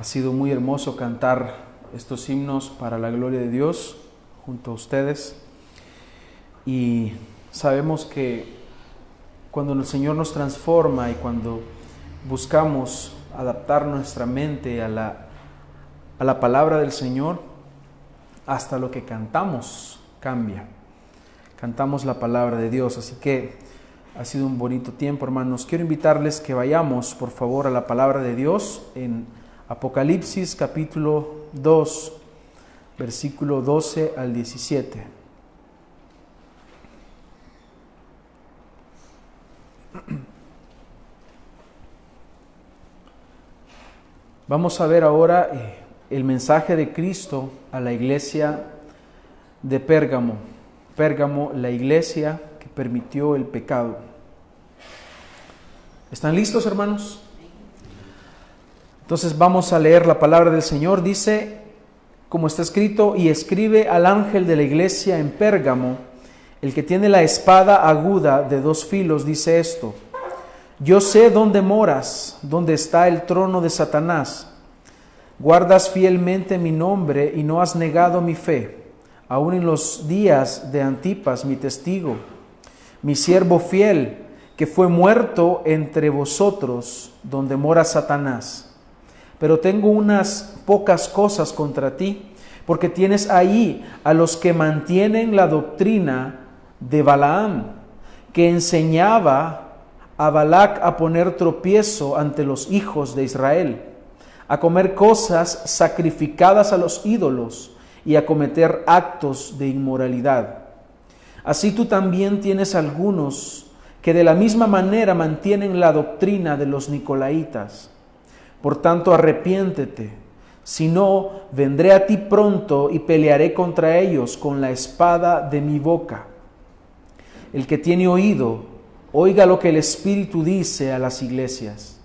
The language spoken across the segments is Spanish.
Ha sido muy hermoso cantar estos himnos para la gloria de Dios junto a ustedes. Y sabemos que cuando el Señor nos transforma y cuando buscamos adaptar nuestra mente a la, a la palabra del Señor, hasta lo que cantamos cambia. Cantamos la palabra de Dios. Así que ha sido un bonito tiempo, hermanos. Quiero invitarles que vayamos, por favor, a la palabra de Dios en Apocalipsis capítulo 2, versículo 12 al 17. Vamos a ver ahora eh, el mensaje de Cristo a la iglesia de Pérgamo. Pérgamo, la iglesia que permitió el pecado. ¿Están listos, hermanos? Entonces vamos a leer la palabra del Señor. Dice, como está escrito, y escribe al ángel de la iglesia en Pérgamo, el que tiene la espada aguda de dos filos, dice esto. Yo sé dónde moras, dónde está el trono de Satanás. Guardas fielmente mi nombre y no has negado mi fe aún en los días de Antipas, mi testigo, mi siervo fiel, que fue muerto entre vosotros, donde mora Satanás. Pero tengo unas pocas cosas contra ti, porque tienes ahí a los que mantienen la doctrina de Balaam, que enseñaba a Balac a poner tropiezo ante los hijos de Israel, a comer cosas sacrificadas a los ídolos, y a cometer actos de inmoralidad. Así tú también tienes algunos que de la misma manera mantienen la doctrina de los nicolaitas. Por tanto, arrepiéntete, si no, vendré a ti pronto y pelearé contra ellos con la espada de mi boca. El que tiene oído, oiga lo que el Espíritu dice a las iglesias.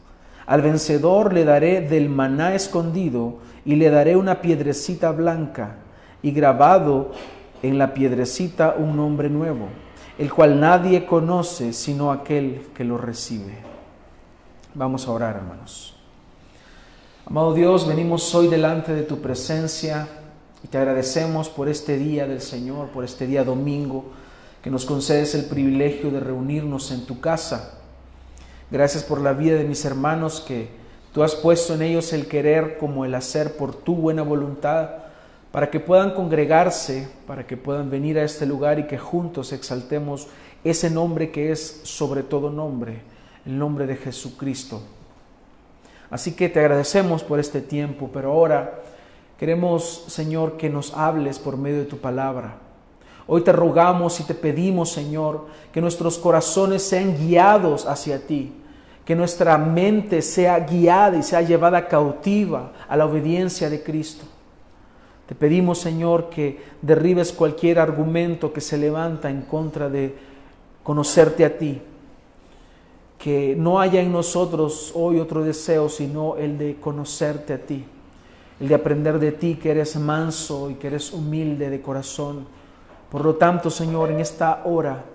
Al vencedor le daré del maná escondido y le daré una piedrecita blanca y grabado en la piedrecita un nombre nuevo, el cual nadie conoce sino aquel que lo recibe. Vamos a orar, hermanos. Amado Dios, venimos hoy delante de tu presencia y te agradecemos por este día del Señor, por este día domingo, que nos concedes el privilegio de reunirnos en tu casa. Gracias por la vida de mis hermanos que tú has puesto en ellos el querer como el hacer por tu buena voluntad para que puedan congregarse, para que puedan venir a este lugar y que juntos exaltemos ese nombre que es sobre todo nombre, el nombre de Jesucristo. Así que te agradecemos por este tiempo, pero ahora queremos, Señor, que nos hables por medio de tu palabra. Hoy te rogamos y te pedimos, Señor, que nuestros corazones sean guiados hacia ti, que nuestra mente sea guiada y sea llevada cautiva a la obediencia de Cristo. Te pedimos, Señor, que derribes cualquier argumento que se levanta en contra de conocerte a ti. Que no haya en nosotros hoy otro deseo, sino el de conocerte a ti. El de aprender de ti, que eres manso y que eres humilde de corazón. Por lo tanto, Señor, en esta hora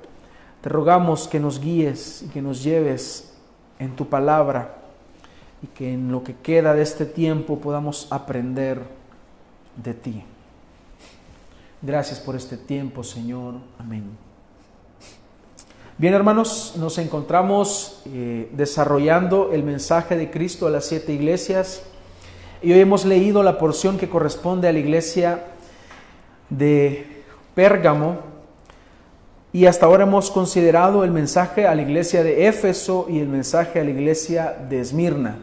te rogamos que nos guíes y que nos lleves en tu palabra y que en lo que queda de este tiempo podamos aprender de ti. Gracias por este tiempo, Señor. Amén. Bien, hermanos, nos encontramos eh, desarrollando el mensaje de Cristo a las siete iglesias y hoy hemos leído la porción que corresponde a la iglesia de Pérgamo y hasta ahora hemos considerado el mensaje a la iglesia de Éfeso y el mensaje a la iglesia de Esmirna.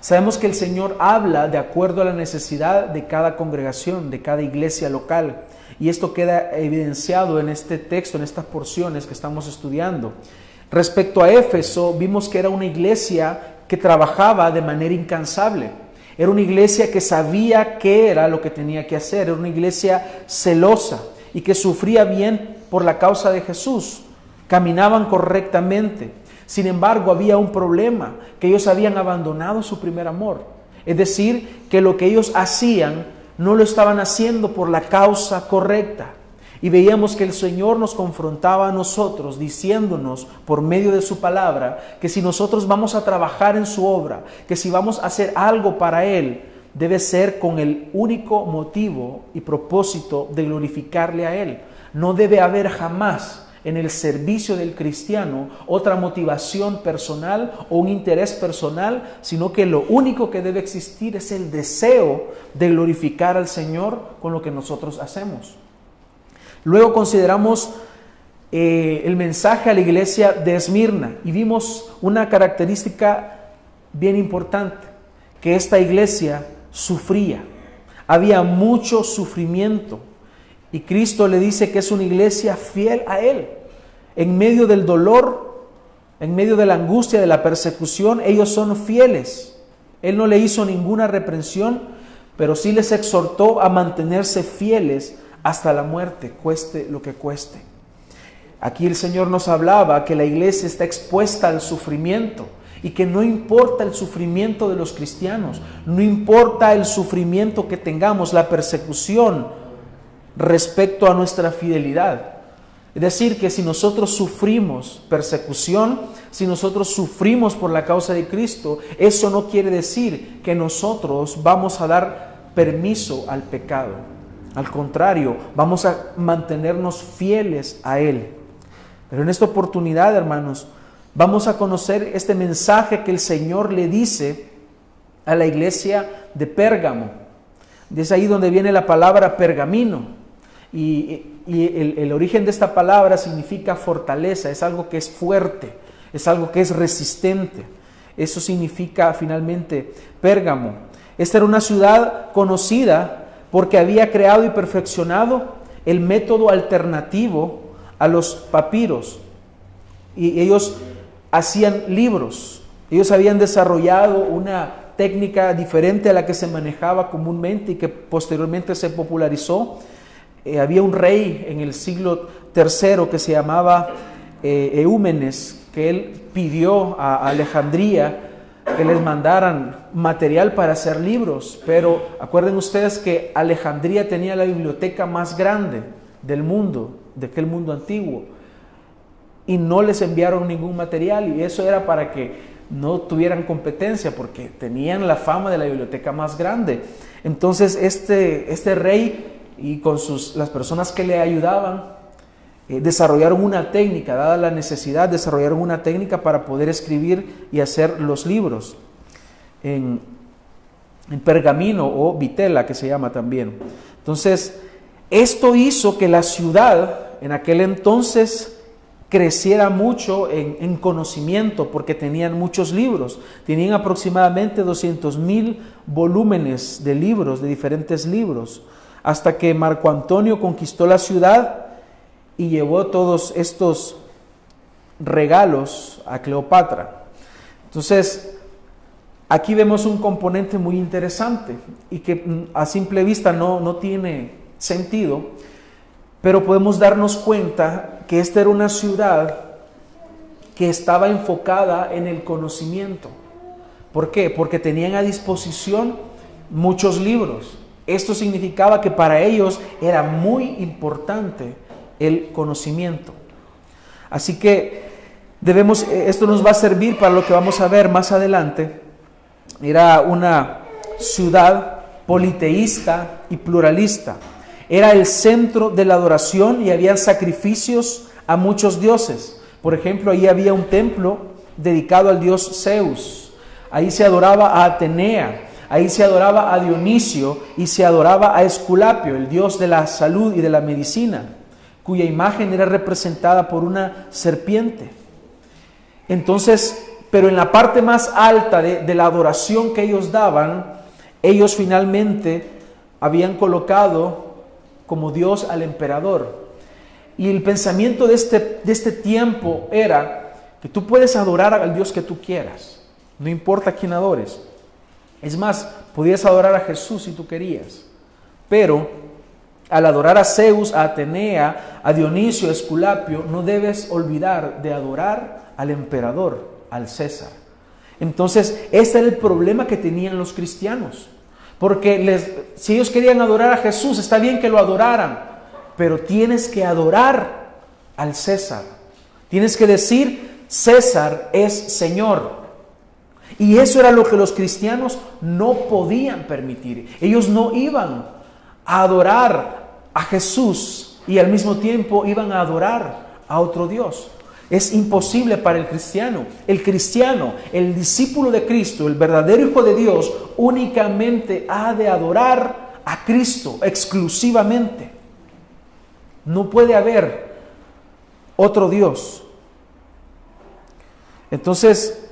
Sabemos que el Señor habla de acuerdo a la necesidad de cada congregación, de cada iglesia local. Y esto queda evidenciado en este texto, en estas porciones que estamos estudiando. Respecto a Éfeso, vimos que era una iglesia que trabajaba de manera incansable. Era una iglesia que sabía qué era lo que tenía que hacer. Era una iglesia celosa y que sufría bien por la causa de Jesús. Caminaban correctamente. Sin embargo, había un problema, que ellos habían abandonado su primer amor. Es decir, que lo que ellos hacían no lo estaban haciendo por la causa correcta. Y veíamos que el Señor nos confrontaba a nosotros diciéndonos por medio de su palabra que si nosotros vamos a trabajar en su obra, que si vamos a hacer algo para Él, debe ser con el único motivo y propósito de glorificarle a Él. No debe haber jamás en el servicio del cristiano otra motivación personal o un interés personal, sino que lo único que debe existir es el deseo de glorificar al Señor con lo que nosotros hacemos. Luego consideramos eh, el mensaje a la iglesia de Esmirna y vimos una característica bien importante, que esta iglesia sufría. Había mucho sufrimiento y Cristo le dice que es una iglesia fiel a Él. En medio del dolor, en medio de la angustia, de la persecución, ellos son fieles. Él no le hizo ninguna reprensión, pero sí les exhortó a mantenerse fieles hasta la muerte, cueste lo que cueste. Aquí el Señor nos hablaba que la iglesia está expuesta al sufrimiento y que no importa el sufrimiento de los cristianos, no importa el sufrimiento que tengamos, la persecución respecto a nuestra fidelidad. Es decir, que si nosotros sufrimos persecución, si nosotros sufrimos por la causa de Cristo, eso no quiere decir que nosotros vamos a dar permiso al pecado. Al contrario, vamos a mantenernos fieles a Él. Pero en esta oportunidad, hermanos, vamos a conocer este mensaje que el Señor le dice a la iglesia de Pérgamo. Es ahí donde viene la palabra pergamino. Y, el, el origen de esta palabra significa fortaleza, es algo que es fuerte, es algo que es resistente. Eso significa finalmente Pérgamo. Esta era una ciudad conocida porque había creado y perfeccionado el método alternativo a los papiros. Y ellos hacían libros. Ellos habían desarrollado una técnica diferente a la que se manejaba comúnmente y que posteriormente se popularizó. Eh, había un rey en el siglo III que se llamaba eh, Eúmenes, que él pidió a Alejandría que les mandaran material para hacer libros, pero acuerden ustedes que Alejandría tenía la biblioteca más grande del mundo, de aquel mundo antiguo y no les enviaron ningún material y eso era para que no tuvieran competencia porque tenían la fama de la biblioteca más grande. Entonces este, este rey y con sus, las personas que le ayudaban eh, desarrollaron una técnica, dada la necesidad, desarrollaron una técnica para poder escribir y hacer los libros en, en pergamino o vitela que se llama también. Entonces, esto hizo que la ciudad en aquel entonces creciera mucho en, conocimiento porque tenían muchos libros. Tenían aproximadamente 200 mil volúmenes de libros, de diferentes libros, hasta que Marco Antonio conquistó la ciudad y llevó todos estos regalos a Cleopatra. Entonces, aquí vemos un componente muy interesante y que mm, a simple vista no, no tiene sentido, pero podemos darnos cuenta que esta era una ciudad que estaba enfocada en el conocimiento. ¿Por qué? Porque tenían a disposición muchos libros. Esto significaba que para ellos era muy importante el conocimiento. Así que debemos, esto nos va a servir para lo que vamos a ver más adelante. Era una ciudad politeísta y pluralista. Era el centro de la adoración y había sacrificios a muchos dioses. Por ejemplo, ahí había un templo dedicado al dios Zeus. Ahí se adoraba a Atenea, ahí se adoraba a Dionisio y se adoraba a Esculapio, el dios de la salud y de la medicina, cuya imagen era representada por una serpiente. Entonces, pero en la parte más alta de, la adoración que ellos daban, ellos finalmente habían colocado como Dios al emperador. Y el pensamiento de este, de este tiempo era que tú puedes adorar al Dios que tú quieras, no importa quién adores. Es más, podías adorar a Jesús si tú querías, pero al adorar a Zeus, a Atenea, a Dionisio, a Esculapio, no debes olvidar de adorar al emperador, al César. Entonces, este era el problema que tenían los cristianos. Porque si ellos querían adorar a Jesús, está bien que lo adoraran, pero tienes que adorar al César. Tienes que decir, César es Señor. Y eso era lo que los cristianos no podían permitir. Ellos no iban a adorar a Jesús y al mismo tiempo iban a adorar a otro Dios. Es imposible para el cristiano. El cristiano, el discípulo de Cristo, el verdadero Hijo de Dios, únicamente ha de adorar a Cristo exclusivamente. No puede haber otro Dios. Entonces,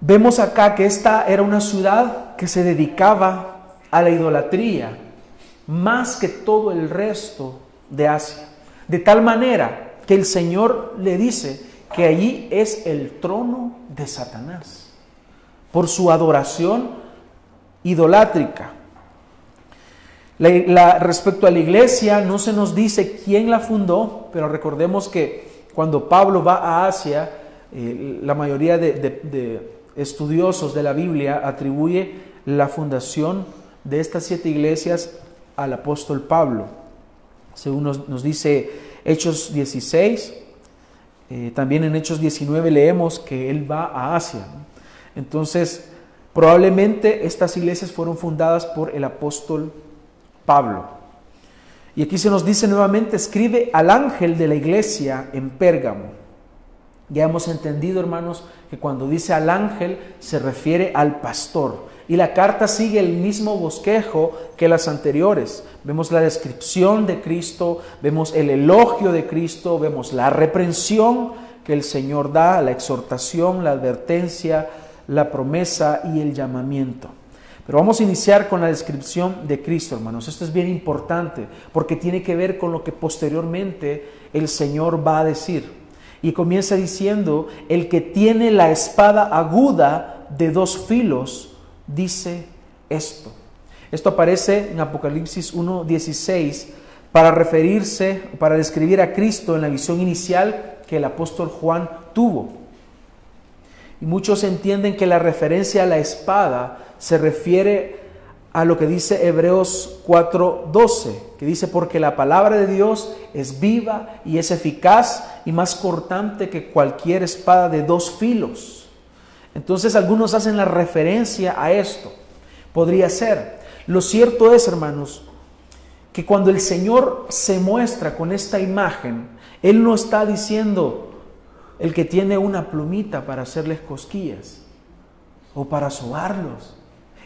vemos acá que esta era una ciudad que se dedicaba a la idolatría más que todo el resto de Asia. De tal manera que el Señor le dice que allí es el trono de Satanás por su adoración idolátrica. respecto a la iglesia, no se nos dice quién la fundó, pero recordemos que cuando Pablo va a Asia, eh, la mayoría de, de estudiosos de la Biblia atribuye la fundación de estas siete iglesias al apóstol Pablo. Según nos, dice Hechos 16, eh, también en Hechos 19 leemos que él va a Asia. Entonces, probablemente estas iglesias fueron fundadas por el apóstol Pablo. Y aquí se nos dice nuevamente, escribe al ángel de la iglesia en Pérgamo. Ya hemos entendido, hermanos, que cuando dice al ángel se refiere al pastor. Y la carta sigue el mismo bosquejo que las anteriores. Vemos la descripción de Cristo, vemos el elogio de Cristo, vemos la reprensión que el Señor da, la exhortación, la advertencia, la promesa y el llamamiento. Pero vamos a iniciar con la descripción de Cristo, hermanos. Esto es bien importante porque tiene que ver con lo que posteriormente el Señor va a decir. Y comienza diciendo, el que tiene la espada aguda de dos filos, dice esto. Esto aparece en Apocalipsis 1.16 para referirse, para describir a Cristo en la visión inicial que el apóstol Juan tuvo. Y muchos entienden que la referencia a la espada se refiere a lo que dice Hebreos 4:12, que dice, porque la palabra de Dios es viva y es eficaz y más cortante que cualquier espada de dos filos entonces algunos hacen la referencia a esto. Podría ser. Lo cierto es, hermanos, que cuando el Señor se muestra con esta imagen, Él no está diciendo el que tiene una plumita para hacerles cosquillas o para sobarlos.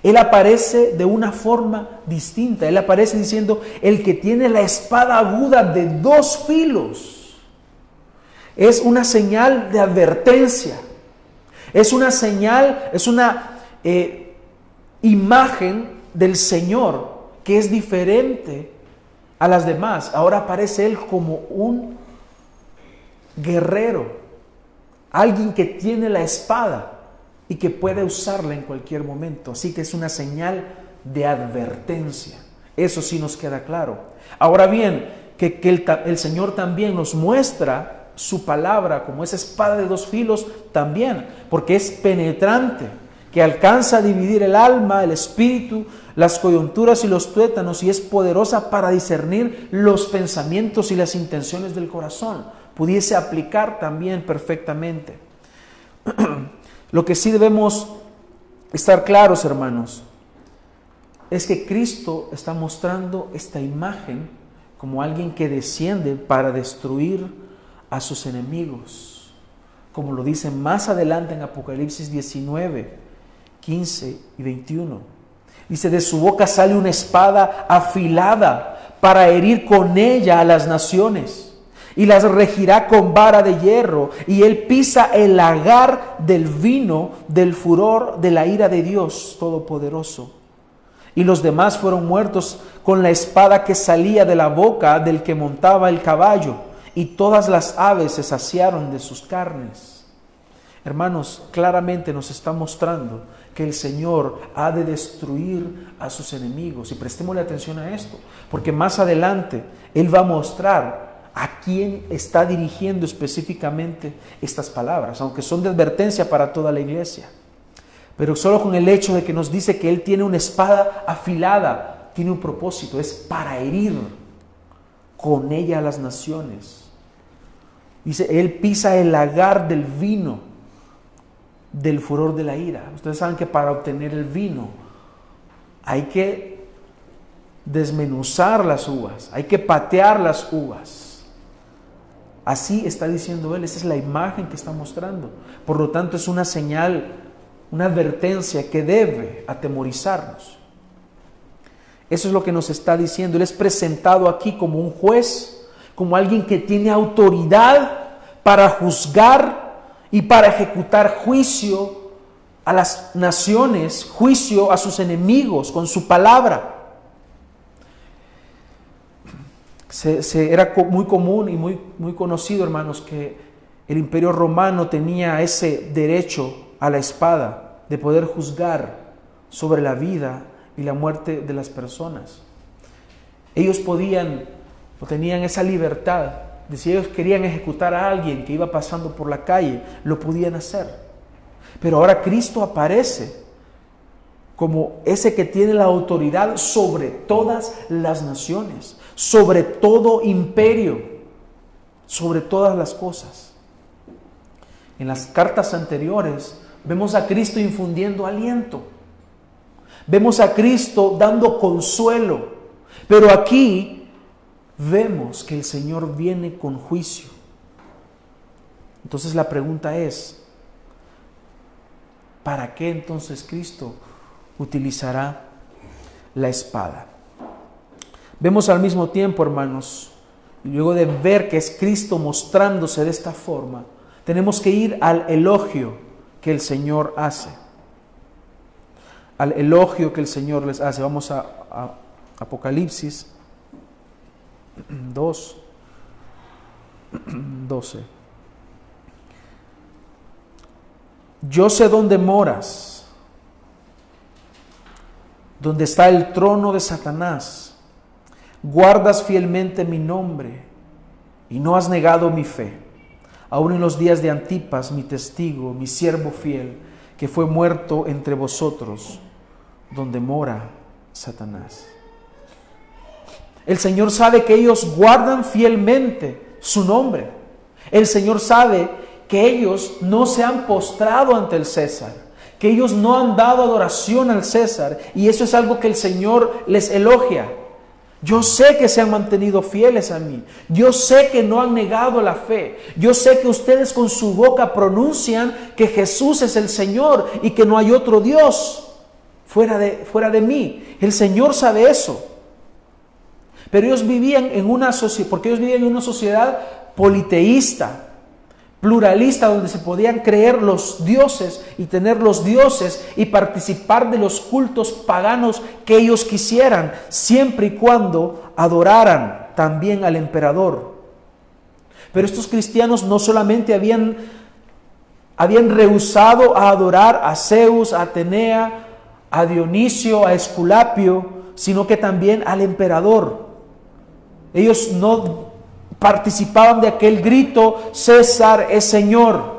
Él aparece de una forma distinta. Él aparece diciendo el que tiene la espada aguda de dos filos. Es una señal de advertencia es una señal, es una eh, imagen del Señor que es diferente a las demás. Ahora aparece Él como un guerrero, alguien que tiene la espada y que puede usarla en cualquier momento. Así que es una señal de advertencia. Eso sí nos queda claro. Ahora bien, que, el, el Señor también nos muestra su palabra como esa espada de dos filos también, porque es penetrante, que alcanza a dividir el alma, el espíritu, las coyunturas y los tuétanos y es poderosa para discernir los pensamientos y las intenciones del corazón. Pudiese aplicar también perfectamente. Lo que sí debemos estar claros, hermanos, es que Cristo está mostrando esta imagen como alguien que desciende para destruir a sus enemigos, como lo dice más adelante en Apocalipsis 19, 15 y 21. Dice, de su boca sale una espada afilada para herir con ella a las naciones y las regirá con vara de hierro, y él pisa el lagar del vino del furor de la ira de Dios Todopoderoso. Y los demás fueron muertos con la espada que salía de la boca del que montaba el caballo y todas las aves se saciaron de sus carnes. Hermanos, claramente nos está mostrando que el Señor ha de destruir a sus enemigos. Y prestémosle atención a esto, porque más adelante Él va a mostrar a quién está dirigiendo específicamente estas palabras, aunque son de advertencia para toda la iglesia. Pero solo con el hecho de que nos dice que Él tiene una espada afilada, tiene un propósito, es para herir con ella a las naciones. Dice, Él pisa el lagar del vino del furor de la ira. Ustedes saben que para obtener el vino hay que desmenuzar las uvas, hay que patear las uvas. Así está diciendo él, esa es la imagen que está mostrando. Por lo tanto, es una señal, una advertencia que debe atemorizarnos. Eso es lo que nos está diciendo. Él es presentado aquí como un juez, como alguien que tiene autoridad para juzgar y para ejecutar juicio a las naciones, juicio a sus enemigos con su palabra. Se, era muy común y muy, muy conocido, hermanos, que el imperio romano tenía ese derecho a la espada de poder juzgar sobre la vida y la muerte de las personas. Ellos podían o tenían esa libertad si ellos querían ejecutar a alguien que iba pasando por la calle, lo podían hacer. Pero ahora Cristo aparece como ese que tiene la autoridad sobre todas las naciones, sobre todo imperio, sobre todas las cosas. En las cartas anteriores vemos a Cristo infundiendo aliento, vemos a Cristo dando consuelo, pero aquí vemos que el Señor viene con juicio. Entonces la pregunta es, ¿para qué entonces Cristo utilizará la espada? Vemos al mismo tiempo, hermanos, luego de ver que es Cristo mostrándose de esta forma, tenemos que ir al elogio que el Señor hace. Al elogio que el Señor les hace. Vamos a, Apocalipsis 2, 12. Yo sé dónde moras, donde está el trono de Satanás. Guardas fielmente mi nombre y no has negado mi fe. Aún en los días de Antipas, mi testigo, mi siervo fiel, que fue muerto entre vosotros, donde mora Satanás. El Señor sabe que ellos guardan fielmente su nombre. El Señor sabe que ellos no se han postrado ante el César, que ellos no han dado adoración al César. Y eso es algo que el Señor les elogia. Yo sé que se han mantenido fieles a mí. Yo sé que no han negado la fe. Yo sé que ustedes con su boca pronuncian que Jesús es el Señor y que no hay otro Dios fuera de, fuera de mí. El Señor sabe eso. Pero ellos vivían en una sociedad, porque ellos vivían en una sociedad politeísta, pluralista, donde se podían creer los dioses y tener los dioses y participar de los cultos paganos que ellos quisieran, siempre y cuando adoraran también al emperador. Pero estos cristianos no solamente habían, habían rehusado a adorar a Zeus, a Atenea, a Dionisio, a Esculapio, sino que también al emperador. Ellos no participaban de aquel grito, César es Señor.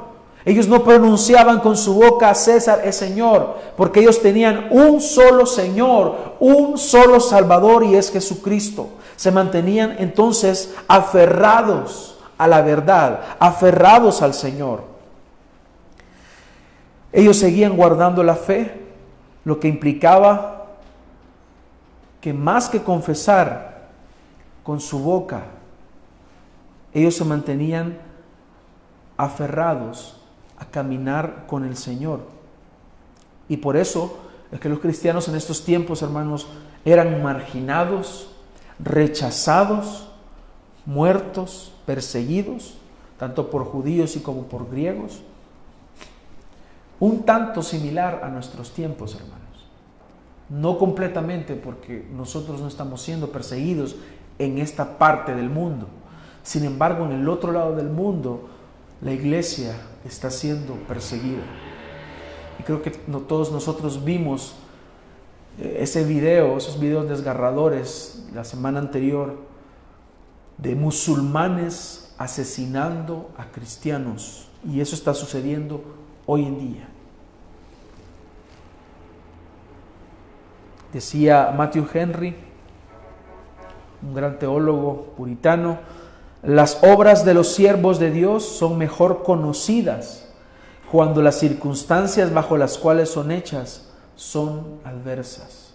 Ellos no pronunciaban con su boca César es Señor, porque ellos tenían un solo Señor, un solo Salvador y es Jesucristo. Se mantenían entonces aferrados a la verdad, aferrados al Señor. Ellos seguían guardando la fe, lo que implicaba que más que confesar con su boca. Ellos se mantenían aferrados a caminar con el Señor. Y por eso es que los cristianos en estos tiempos, hermanos, eran marginados, rechazados, muertos, perseguidos, tanto por judíos y como por griegos. Un tanto similar a nuestros tiempos, hermanos. No completamente porque nosotros no estamos siendo perseguidos en esta parte del mundo. Sin embargo, en el otro lado del mundo, la iglesia está siendo perseguida. Y creo que no, todos nosotros vimos eh, ese video, esos videos desgarradores la semana anterior de musulmanes asesinando a cristianos. Y eso está sucediendo hoy en día. Decía Matthew Henry, un gran teólogo puritano, las obras de los siervos de Dios son mejor conocidas cuando las circunstancias bajo las cuales son hechas son adversas.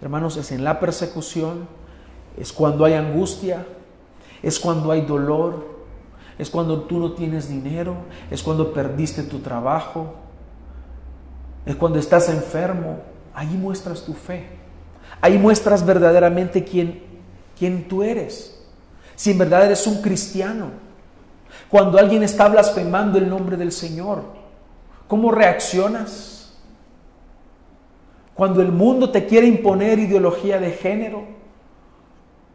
Hermanos, es en la persecución, es cuando hay angustia, es cuando hay dolor, es cuando tú no tienes dinero, es cuando perdiste tu trabajo, es cuando estás enfermo. Ahí muestras tu fe. Ahí muestras verdaderamente quién, quién tú eres. Si en verdad eres un cristiano. Cuando alguien está blasfemando el nombre del Señor, ¿cómo reaccionas? Cuando el mundo te quiere imponer ideología de género,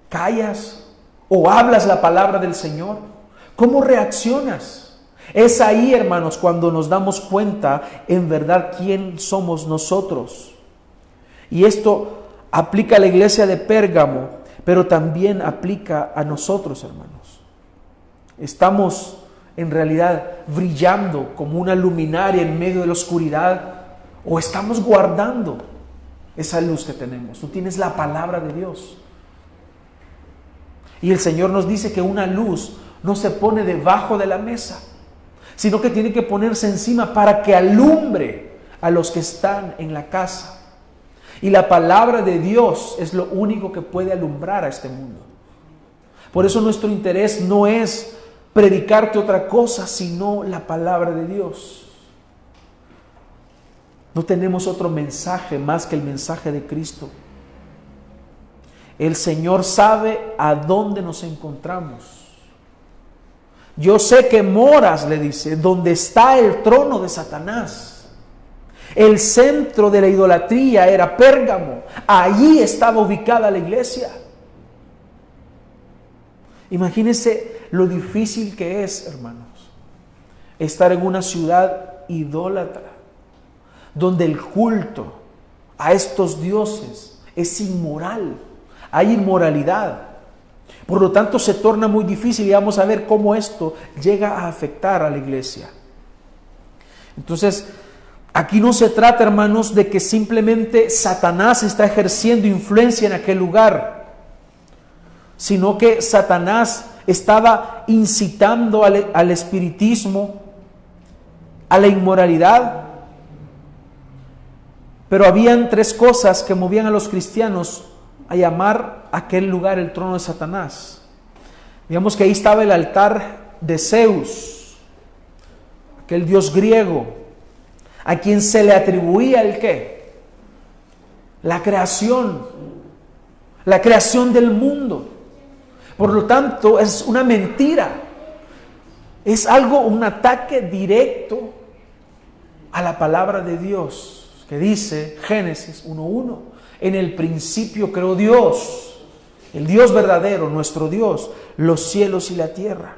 callas o hablas la palabra del Señor. ¿Cómo reaccionas? Es ahí, hermanos, cuando nos damos cuenta en verdad quién somos nosotros. Y esto aplica a la iglesia de Pérgamo, pero también aplica a nosotros, hermanos. Estamos en realidad brillando como una luminaria en medio de la oscuridad o estamos guardando esa luz que tenemos. Tú tienes la palabra de Dios. Y el Señor nos dice que una luz no se pone debajo de la mesa, sino que tiene que ponerse encima para que alumbre a los que están en la casa. Y la palabra de Dios es lo único que puede alumbrar a este mundo. Por eso nuestro interés no es predicarte otra cosa, sino la palabra de Dios. No tenemos otro mensaje más que el mensaje de Cristo. El Señor sabe a dónde nos encontramos. Yo sé que moras, le dice, donde está el trono de Satanás. El centro de la idolatría era Pérgamo. Allí estaba ubicada la iglesia. Imagínense lo difícil que es, hermanos, estar en una ciudad idólatra, donde el culto a estos dioses es inmoral hay inmoralidad. Por lo tanto, se torna muy difícil y vamos a ver cómo esto llega a afectar a la iglesia. Entonces, aquí no se trata, hermanos, de que simplemente Satanás está ejerciendo influencia en aquel lugar, sino que Satanás estaba incitando al, al espiritismo, a la inmoralidad. Pero habían tres cosas que movían a los cristianos a llamar aquel lugar el trono de Satanás. Digamos que ahí estaba el altar de Zeus, aquel dios griego, a quien se le atribuía el qué? La creación, la creación del mundo. Por lo tanto, es una mentira. Es algo, un ataque directo a la palabra de Dios, que dice Génesis 1.1 en el principio creó Dios, el Dios verdadero, nuestro Dios, los cielos y la tierra.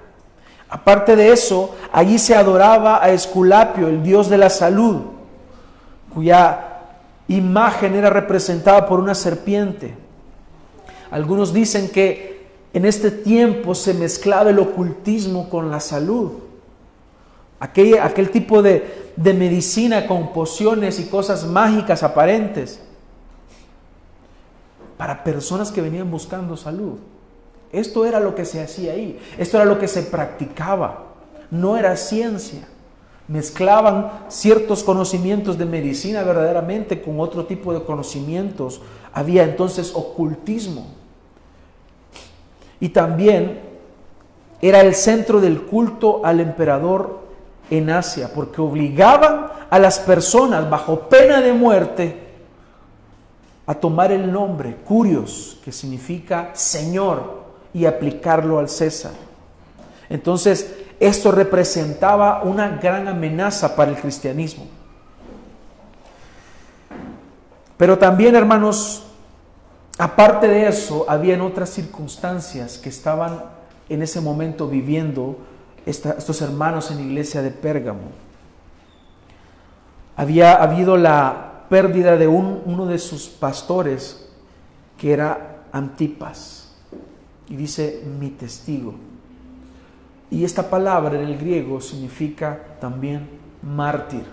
Aparte de eso, allí se adoraba a Esculapio, el Dios de la salud, cuya imagen era representada por una serpiente. Algunos dicen que en este tiempo se mezclaba el ocultismo con la salud. Aquel, aquel tipo de, de medicina con pociones y cosas mágicas aparentes para personas que venían buscando salud. Esto era lo que se hacía ahí, esto era lo que se practicaba, no era ciencia. Mezclaban ciertos conocimientos de medicina verdaderamente con otro tipo de conocimientos. Había entonces ocultismo. Y también era el centro del culto al emperador en Asia, porque obligaban a las personas bajo pena de muerte a tomar el nombre Curios, que significa Señor, y aplicarlo al César. Entonces, esto representaba una gran amenaza para el cristianismo. Pero también, hermanos, aparte de eso, habían otras circunstancias que estaban en ese momento viviendo estos hermanos en la iglesia de Pérgamo. Había habido la pérdida de uno de sus pastores, que era Antipas. Y dice mi testigo. Y esta palabra en el griego significa también mártir.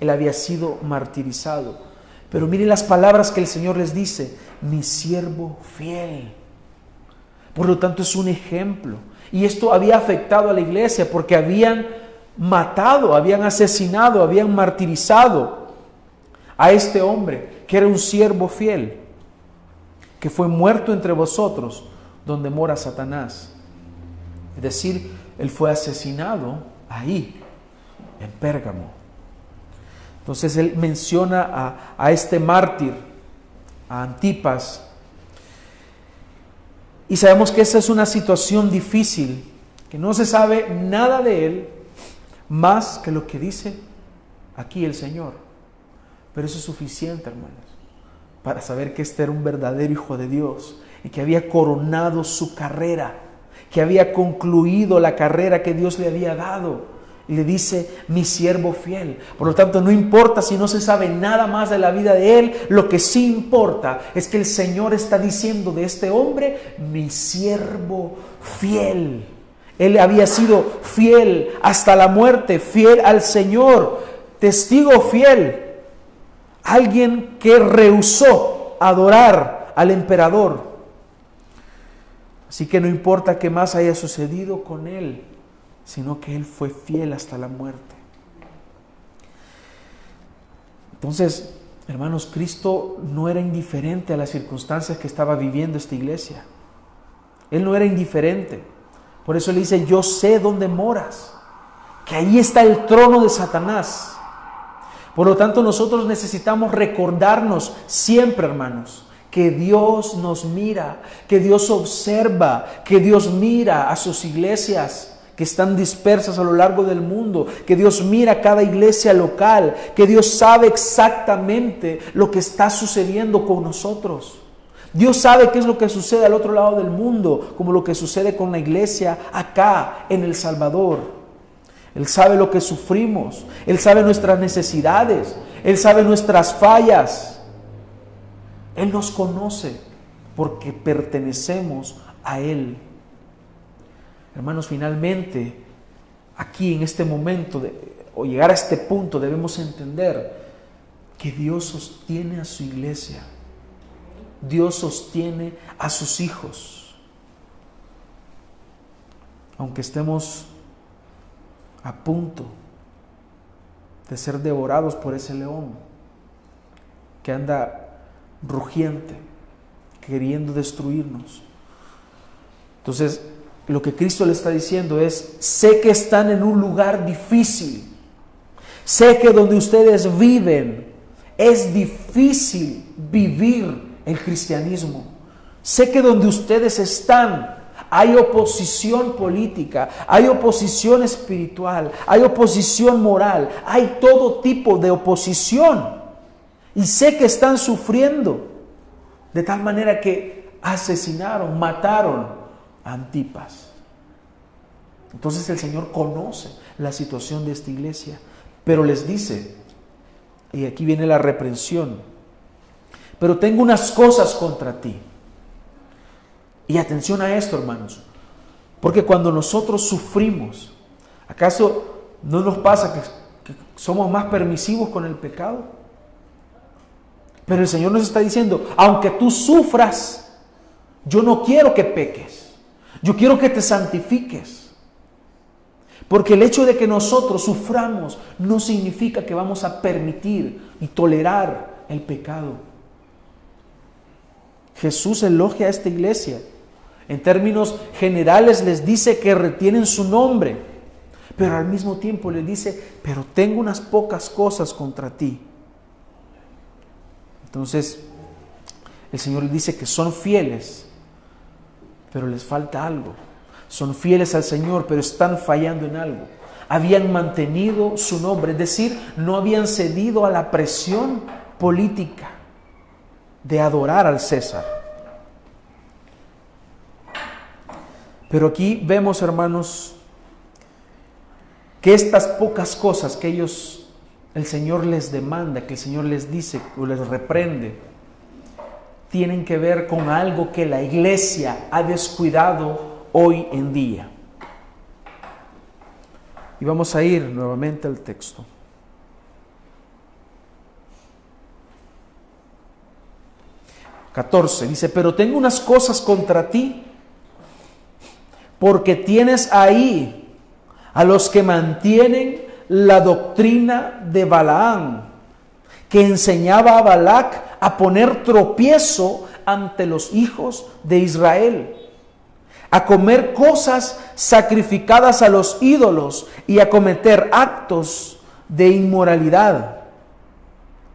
Él había sido martirizado. Pero miren las palabras que el Señor les dice, mi siervo fiel. Por lo tanto es un ejemplo. Y esto había afectado a la iglesia porque habían matado, habían asesinado, habían martirizado a este hombre, que era un siervo fiel, que fue muerto entre vosotros, donde mora Satanás. Es decir, él fue asesinado ahí, en Pérgamo. Entonces él menciona a, a este mártir, a Antipas, y sabemos que esa es una situación difícil, que no se sabe nada de él más que lo que dice aquí el Señor. Pero eso es suficiente, hermanos, para saber que este era un verdadero hijo de Dios y que había coronado su carrera, que había concluido la carrera que Dios le había dado y le dice, mi siervo fiel. Por lo tanto, no importa si no se sabe nada más de la vida de él, lo que sí importa es que el Señor está diciendo de este hombre, mi siervo fiel. Él había sido fiel hasta la muerte, fiel al Señor, testigo fiel, alguien que rehusó adorar al emperador. Así que no importa qué más haya sucedido con él, sino que Él fue fiel hasta la muerte. Entonces, hermanos, Cristo no era indiferente a las circunstancias que estaba viviendo esta iglesia. Él no era indiferente. Por eso le dice, yo sé dónde moras, que ahí está el trono de Satanás. Por lo tanto, nosotros necesitamos recordarnos siempre, hermanos, que Dios nos mira, que Dios observa, que Dios mira a sus iglesias que están dispersas a lo largo del mundo, que Dios mira cada iglesia local, que Dios sabe exactamente lo que está sucediendo con nosotros. Dios sabe qué es lo que sucede al otro lado del mundo, como lo que sucede con la iglesia acá en El Salvador. Él sabe lo que sufrimos, Él sabe nuestras necesidades, Él sabe nuestras fallas. Él nos conoce porque pertenecemos a Él. Hermanos, finalmente, aquí en este momento, o llegar a este punto, debemos entender que Dios sostiene a su iglesia. Dios sostiene a sus hijos. Aunque estemos a punto de ser devorados por ese león que anda rugiente, queriendo destruirnos. Entonces, lo que Cristo le está diciendo es, sé que están en un lugar difícil, sé que donde ustedes viven es difícil vivir el cristianismo, sé que donde ustedes están hay oposición política, hay oposición espiritual, hay oposición moral, hay todo tipo de oposición. Y sé que están sufriendo de tal manera que asesinaron, mataron Antipas. Entonces el Señor conoce la situación de esta iglesia, pero les dice, y aquí viene la reprensión, pero tengo unas cosas contra ti. Y atención a esto, hermanos, porque cuando nosotros sufrimos, ¿acaso no nos pasa que, que somos más permisivos con el pecado? Pero el Señor nos está diciendo, aunque tú sufras, yo no quiero que peques. Yo quiero que te santifiques. Porque el hecho de que nosotros suframos no significa que vamos a permitir y tolerar el pecado. Jesús elogia a esta iglesia. En términos generales les dice que retienen su nombre, pero al mismo tiempo les dice, pero tengo unas pocas cosas contra ti. Entonces, el Señor le dice que son fieles, pero les falta algo. Son fieles al Señor, pero están fallando en algo. Habían mantenido su nombre, es decir, no habían cedido a la presión política de adorar al César. Pero aquí vemos, hermanos, que estas pocas cosas que ellos, el Señor les demanda, que el Señor les dice o les reprende, tienen que ver con algo que la iglesia ha descuidado hoy en día. Y vamos a ir nuevamente al texto. Catorce dice, pero tengo unas cosas contra ti, porque tienes ahí a los que mantienen la doctrina de Balaam, que enseñaba a Balac a poner tropiezo ante los hijos de Israel, a comer cosas sacrificadas a los ídolos y a cometer actos de inmoralidad.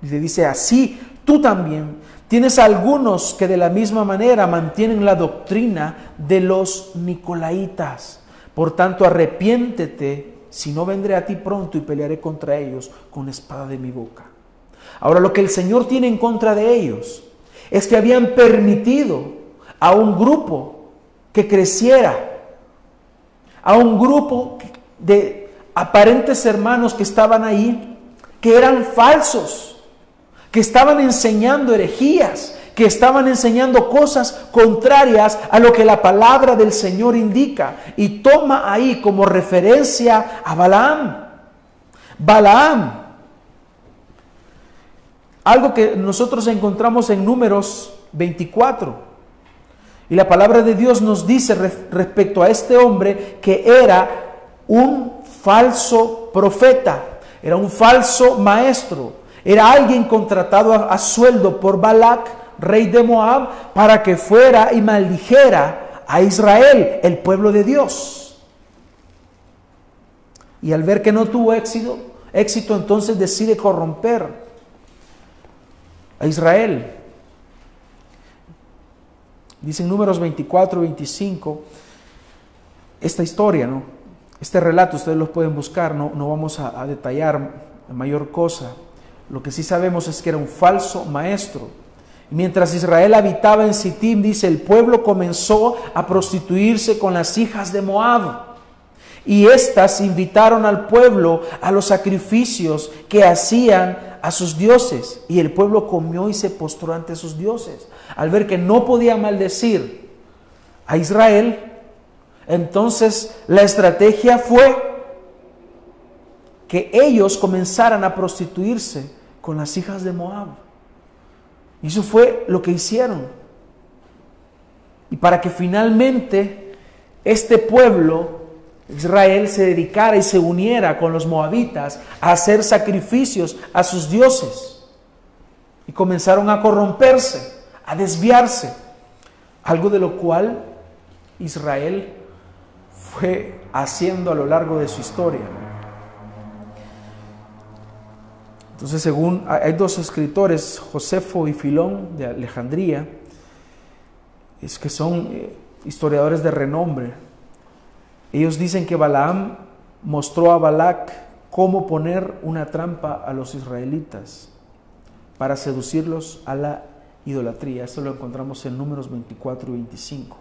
Y le dice así, tú también tienes algunos que de la misma manera mantienen la doctrina de los nicolaitas. Por tanto, arrepiéntete, si no vendré a ti pronto y pelearé contra ellos con espada de mi boca. Ahora, lo que el Señor tiene en contra de ellos es que habían permitido a un grupo que creciera, a un grupo de aparentes hermanos que estaban ahí, que eran falsos, que estaban enseñando herejías, que estaban enseñando cosas contrarias a lo que la palabra del Señor indica. Y toma ahí como referencia a Balaam. Balaam, algo que nosotros encontramos en números 24. Y la palabra de Dios nos dice respecto a este hombre que era un falso profeta, era un falso maestro, era alguien contratado a, a sueldo por Balac rey de Moab, para que fuera y maldijera a Israel, el pueblo de Dios. Y al ver que no tuvo éxito, éxito entonces decide corromper a Israel. Dicen números 24 y 25, esta historia, ¿no? Este relato ustedes lo pueden buscar, no, no vamos a, a detallar mayor cosa. Lo que sí sabemos es que era un falso maestro Mientras Israel habitaba en Sittim, dice, el pueblo comenzó a prostituirse con las hijas de Moab. Y éstas invitaron al pueblo a los sacrificios que hacían a sus dioses. Y el pueblo comió y se postró ante sus dioses. Al ver que no podía maldecir a Israel, entonces la estrategia fue que ellos comenzaran a prostituirse con las hijas de Moab. Y eso fue lo que hicieron. Y para que finalmente este pueblo, Israel, se dedicara y se uniera con los moabitas a hacer sacrificios a sus dioses. Y comenzaron a corromperse, a desviarse. Algo de lo cual Israel fue haciendo a lo largo de su historia. Entonces, según hay dos escritores, Josefo y Filón de Alejandría, es que son eh, historiadores de renombre. Ellos dicen que Balaam mostró a Balac cómo poner una trampa a los israelitas para seducirlos a la idolatría. Esto lo encontramos en números 24 y 25.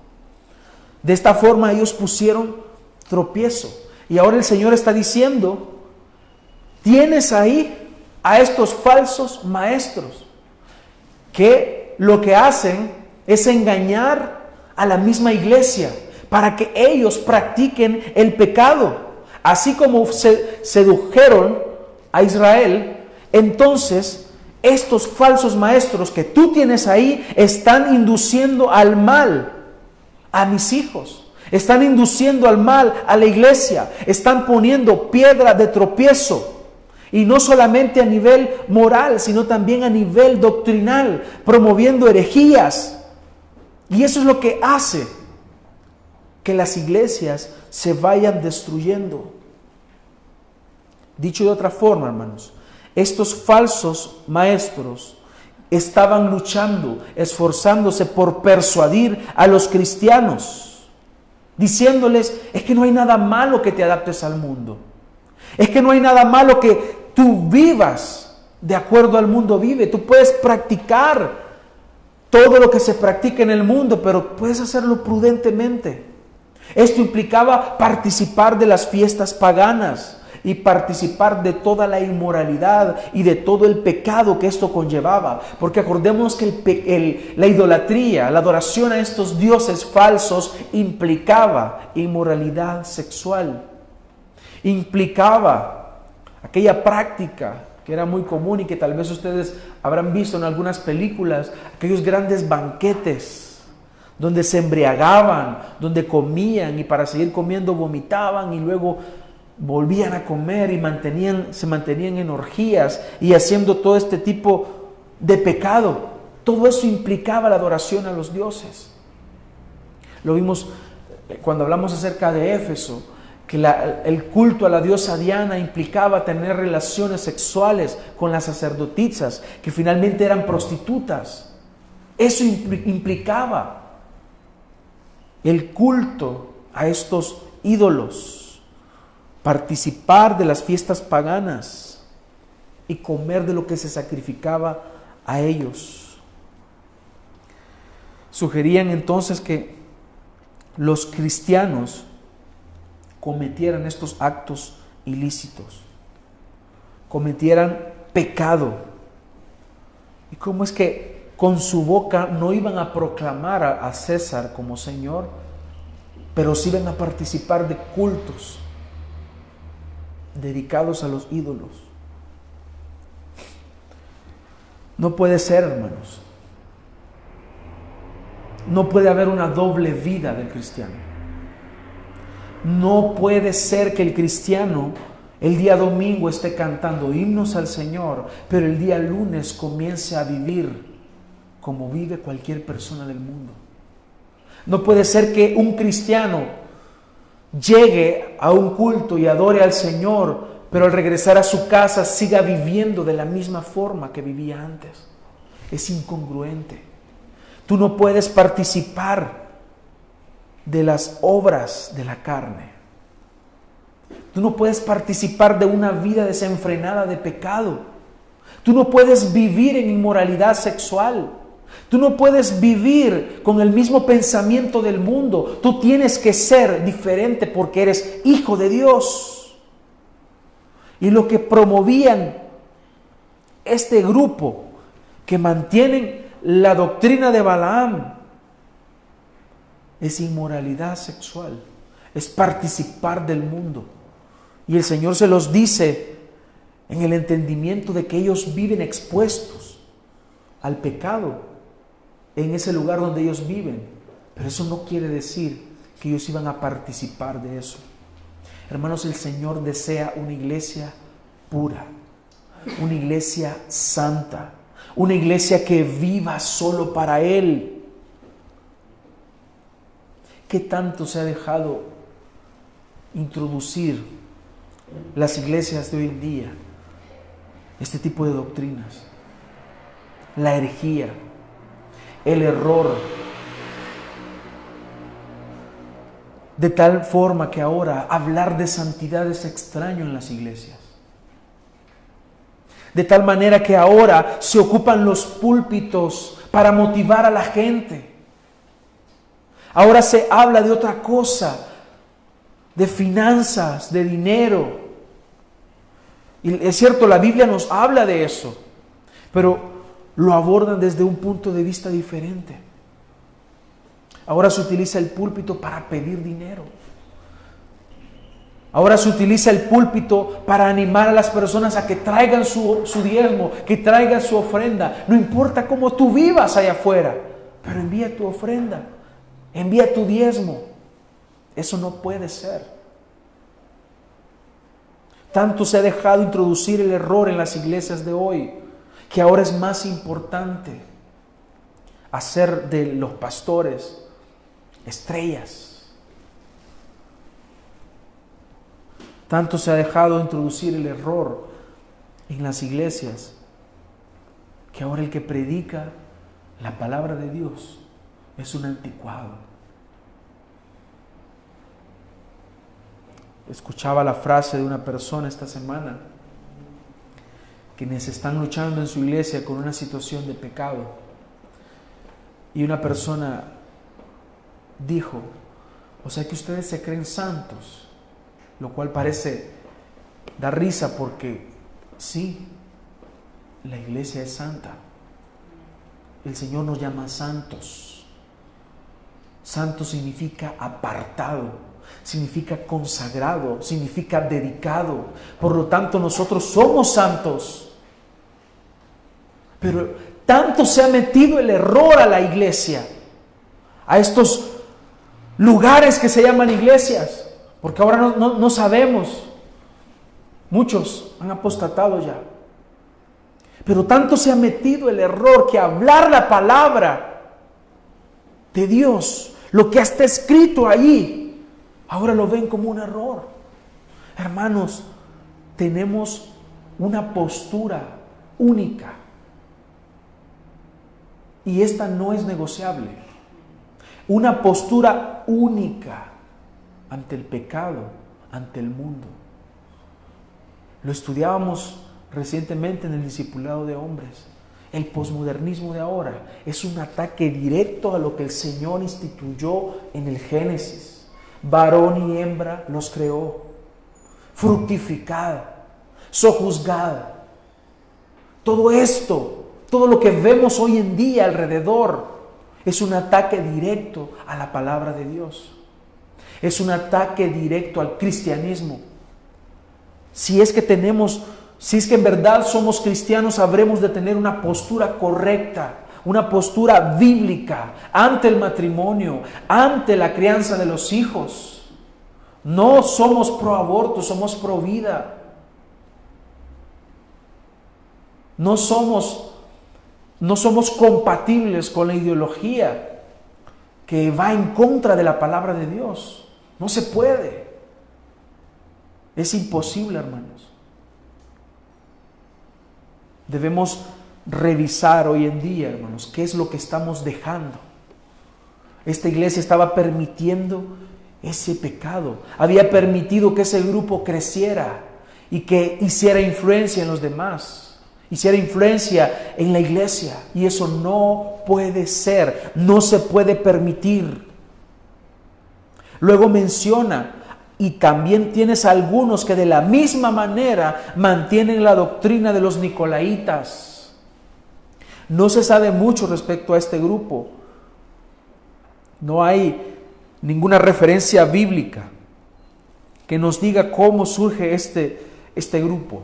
De esta forma ellos pusieron tropiezo. Y ahora el Señor está diciendo, tienes ahí a estos falsos maestros que lo que hacen es engañar a la misma iglesia para que ellos practiquen el pecado. Así como se sedujeron a Israel, entonces estos falsos maestros que tú tienes ahí están induciendo al mal a mis hijos. Están induciendo al mal a la iglesia. Están poniendo piedra de tropiezo y no solamente a nivel moral, sino también a nivel doctrinal, promoviendo herejías. Y eso es lo que hace que las iglesias se vayan destruyendo. Dicho de otra forma, hermanos, estos falsos maestros estaban luchando, esforzándose por persuadir a los cristianos, diciéndoles, es que no hay nada malo que te adaptes al mundo. Es que no hay nada malo que tú vivas de acuerdo al mundo vive. Tú puedes practicar todo lo que se practica en el mundo, pero puedes hacerlo prudentemente. Esto implicaba participar de las fiestas paganas y participar de toda la inmoralidad y de todo el pecado que esto conllevaba. Porque acordemos que la idolatría, la adoración a estos dioses falsos implicaba inmoralidad sexual, implicaba aquella práctica que era muy común y que tal vez ustedes habrán visto en algunas películas, aquellos grandes banquetes donde se embriagaban, donde comían y para seguir comiendo vomitaban y luego volvían a comer y mantenían, se mantenían en orgías y haciendo todo este tipo de pecado. Todo eso implicaba la adoración a los dioses. Lo vimos eh, cuando hablamos acerca de Éfeso, que el culto a la diosa Diana implicaba tener relaciones sexuales con las sacerdotisas, que finalmente eran prostitutas. Eso implicaba el culto a estos ídolos, participar de las fiestas paganas y comer de lo que se sacrificaba a ellos. Sugerían entonces que los cristianos cometieran estos actos ilícitos, cometieran pecado. ¿Y cómo es que con su boca no iban a proclamar a, César como Señor, pero sí iban a participar de cultos dedicados a los ídolos? No puede ser, hermanos. No puede haber una doble vida del cristiano. No puede ser que el cristiano el día domingo esté cantando himnos al Señor, pero el día lunes comience a vivir como vive cualquier persona del mundo. No puede ser que un cristiano llegue a un culto y adore al Señor, pero al regresar a su casa siga viviendo de la misma forma que vivía antes. Es incongruente. Tú no puedes participar de las obras de la carne. Tú no puedes participar de una vida desenfrenada de pecado. Tú no puedes vivir en inmoralidad sexual. Tú no puedes vivir con el mismo pensamiento del mundo. Tú tienes que ser diferente porque eres hijo de Dios. Y lo que promovían este grupo que mantienen la doctrina de Balaam es inmoralidad sexual, es participar del mundo. Y el Señor se los dice en el entendimiento de que ellos viven expuestos al pecado en ese lugar donde ellos viven. Pero eso no quiere decir que ellos iban a participar de eso. Hermanos, el Señor desea una iglesia pura, una iglesia santa, una iglesia que viva solo para Él. ¿Qué tanto se ha dejado introducir las iglesias de hoy en día este tipo de doctrinas? La herejía, el error, de tal forma que ahora hablar de santidad es extraño en las iglesias. De tal manera que ahora se ocupan los púlpitos para motivar a la gente. Ahora se habla de otra cosa, de finanzas, de dinero. Y es cierto, la Biblia nos habla de eso, pero lo abordan desde un punto de vista diferente. Ahora se utiliza el púlpito para pedir dinero. Ahora se utiliza el púlpito para animar a las personas a que traigan su, diezmo, que traigan su ofrenda. No importa cómo tú vivas allá afuera, pero envía tu ofrenda, envía tu diezmo. Eso no puede ser. Tanto se ha dejado introducir el error en las iglesias de hoy, que ahora es más importante hacer de los pastores estrellas Tanto se ha dejado introducir el error en las iglesias que ahora el que predica la palabra de Dios es un anticuado. Escuchaba la frase de una persona esta semana, quienes están luchando en su iglesia con una situación de pecado. Y una persona dijo, o sea que ustedes se creen santos lo cual parece dar risa porque sí, la iglesia es santa. El Señor nos llama santos. Santo significa apartado, significa consagrado, significa dedicado. Por lo tanto, nosotros somos santos. Pero tanto se ha metido el error a la iglesia, a estos lugares que se llaman iglesias, porque ahora no, sabemos Muchos han apostatado ya. Pero tanto se ha metido el error que hablar la palabra de Dios, lo que está escrito allí, ahora lo ven como un error. Hermanos, tenemos una postura única. Y esta no es negociable. Una postura única ante el pecado, ante el mundo. Lo estudiábamos recientemente en el discipulado de hombres. El posmodernismo de ahora es un ataque directo a lo que el Señor instituyó en el Génesis. Varón y hembra los creó. Fructificad, sojuzgad. Todo esto, todo lo que vemos hoy en día alrededor, es un ataque directo a la palabra de Dios. Es un ataque directo al cristianismo. Si es que tenemos si es que en verdad somos cristianos, habremos de tener una postura correcta, una postura bíblica ante el matrimonio, ante la crianza de los hijos. No somos pro aborto, somos pro vida. No somos no somos compatibles con la ideología que va en contra de la palabra de Dios. No se puede. Es imposible, hermanos. Debemos revisar hoy en día, hermanos, qué es lo que estamos dejando. Esta iglesia estaba permitiendo ese pecado, había permitido que ese grupo creciera y que hiciera influencia en los demás, hiciera influencia en la iglesia. Y eso no puede ser, no se puede permitir. Luego menciona y también tienes algunos que de la misma manera mantienen la doctrina de los nicolaitas. No se sabe mucho respecto a este grupo. No hay ninguna referencia bíblica que nos diga cómo surge este, este grupo.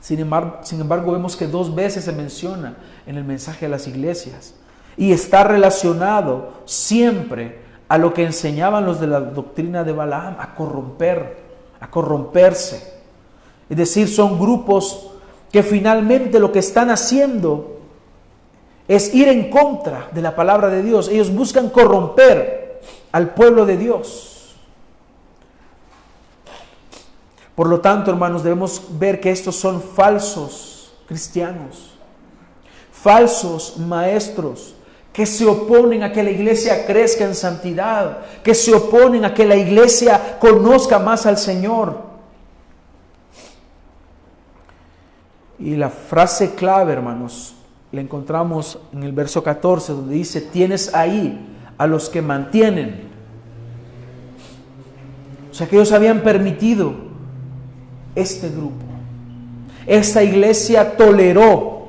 Sin embargo, sin embargo, vemos que dos veces se menciona en el mensaje a las iglesias y está relacionado siempre a lo que enseñaban los de la doctrina de Balaam, a corromper, a corromperse. Es decir, son grupos que finalmente lo que están haciendo es ir en contra de la palabra de Dios. Ellos buscan corromper al pueblo de Dios. Por lo tanto, hermanos, debemos ver que estos son falsos cristianos, falsos maestros, que se oponen a que la iglesia crezca en santidad, que se oponen a que la iglesia conozca más al Señor. Y la frase clave, hermanos, la encontramos en el verso 14, donde dice, tienes ahí a los que mantienen. O sea, que ellos habían permitido este grupo. Esta iglesia toleró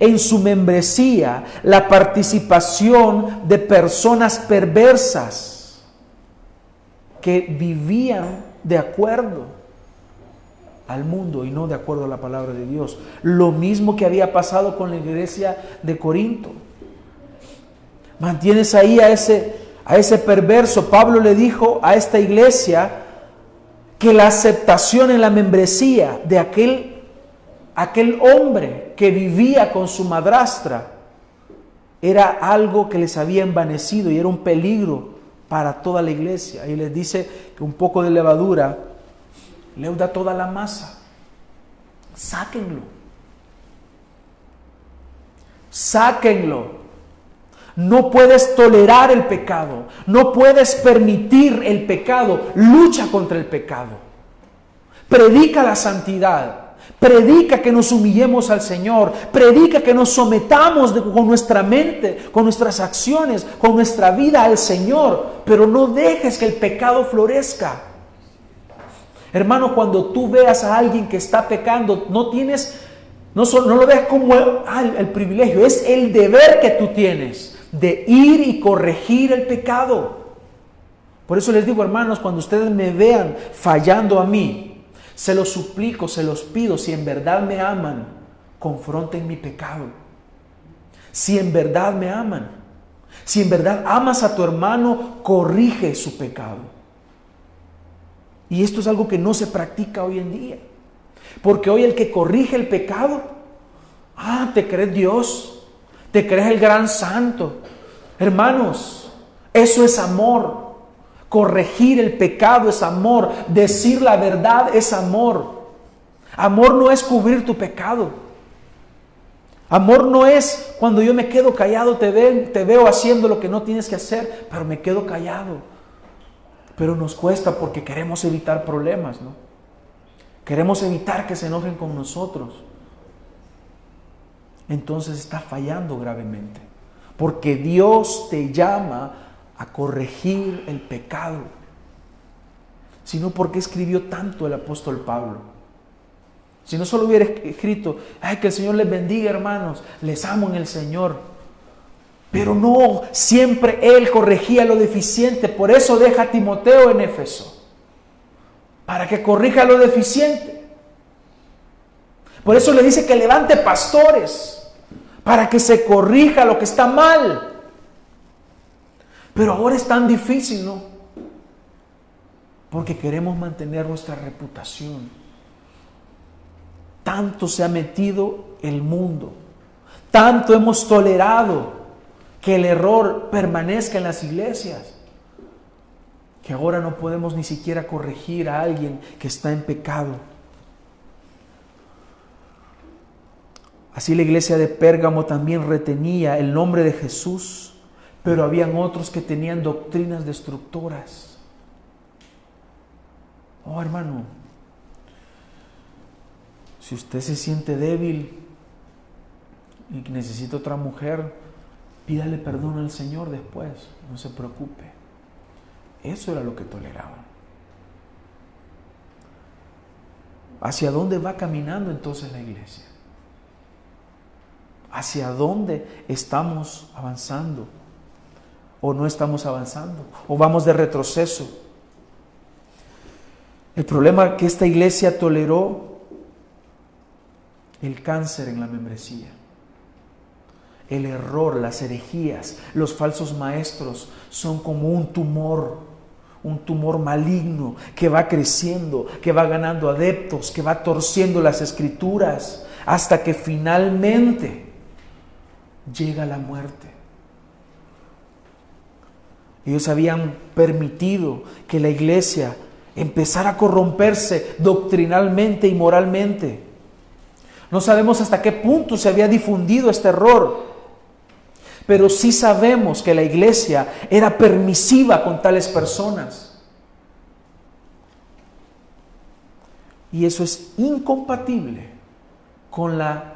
en su membresía la participación de personas perversas que vivían de acuerdo al mundo y no de acuerdo a la palabra de Dios. Lo mismo que había pasado con la iglesia de Corinto. Mantienes ahí a ese, a ese perverso. Pablo le dijo a esta iglesia que la aceptación en la membresía de aquel aquel hombre que vivía con su madrastra era algo que les había envanecido y era un peligro para toda la iglesia. Y les dice que un poco de levadura leuda toda la masa. Sáquenlo. Sáquenlo. No puedes tolerar el pecado. No puedes permitir el pecado. Lucha contra el pecado. Predica la santidad. Predica que nos humillemos al Señor. Predica que nos sometamos con nuestra mente, con nuestras acciones, con nuestra vida al Señor. Pero no dejes que el pecado florezca. Hermano, cuando tú veas a alguien que está pecando, no tienes, no, no lo veas como el privilegio, es el deber que tú tienes de ir y corregir el pecado. Por eso les digo, hermanos, cuando ustedes me vean fallando a mí, se los suplico, se los pido, si en verdad me aman, confronten mi pecado. Si en verdad me aman, si en verdad amas a tu hermano, corrige su pecado. Y esto es algo que no se practica hoy en día. Porque hoy el que corrige el pecado, ah, te crees Dios, te crees el gran santo. Hermanos, eso es amor. Corregir el pecado es amor. Decir la verdad es amor. Amor no es cubrir tu pecado. Amor no es cuando yo me quedo callado, te, veo haciendo lo que no tienes que hacer, pero me quedo callado. Pero nos cuesta porque queremos evitar problemas, ¿no? Queremos evitar que se enojen con nosotros. Entonces está fallando gravemente. Porque Dios te llama a corregir el pecado. Sino porque escribió tanto el apóstol Pablo. Si no solo hubiera escrito, ay, que el Señor les bendiga, hermanos, les amo en el Señor. Pero no, siempre Él corregía lo deficiente. Por eso deja a Timoteo en Éfeso, para que corrija lo deficiente. Por eso le dice que levante pastores, para que se corrija lo que está mal. Pero ahora es tan difícil, ¿no? Porque queremos mantener nuestra reputación tanto se ha metido el mundo, tanto hemos tolerado que el error permanezca en las iglesias, que ahora no podemos ni siquiera corregir a alguien que está en pecado. Así la iglesia de Pérgamo también retenía el nombre de Jesús, pero habían otros que tenían doctrinas destructoras. Oh hermano, si usted se siente débil y necesita otra mujer, pídale perdón al Señor después, no se preocupe. Eso era lo que toleraban. ¿Hacia dónde va caminando entonces la iglesia? ¿Hacia dónde estamos avanzando? ¿O no estamos avanzando? ¿O vamos de retroceso? El problema que esta iglesia toleró el cáncer en la membresía, el error, las herejías, los falsos maestros son como un tumor, un tumor maligno que va creciendo, que va ganando adeptos, que va torciendo las escrituras, hasta que finalmente llega la muerte. Ellos habían permitido que la iglesia empezara a corromperse doctrinalmente y moralmente. No sabemos hasta qué punto se había difundido este error, pero sí sabemos que la iglesia era permisiva con tales personas. Y eso es incompatible con la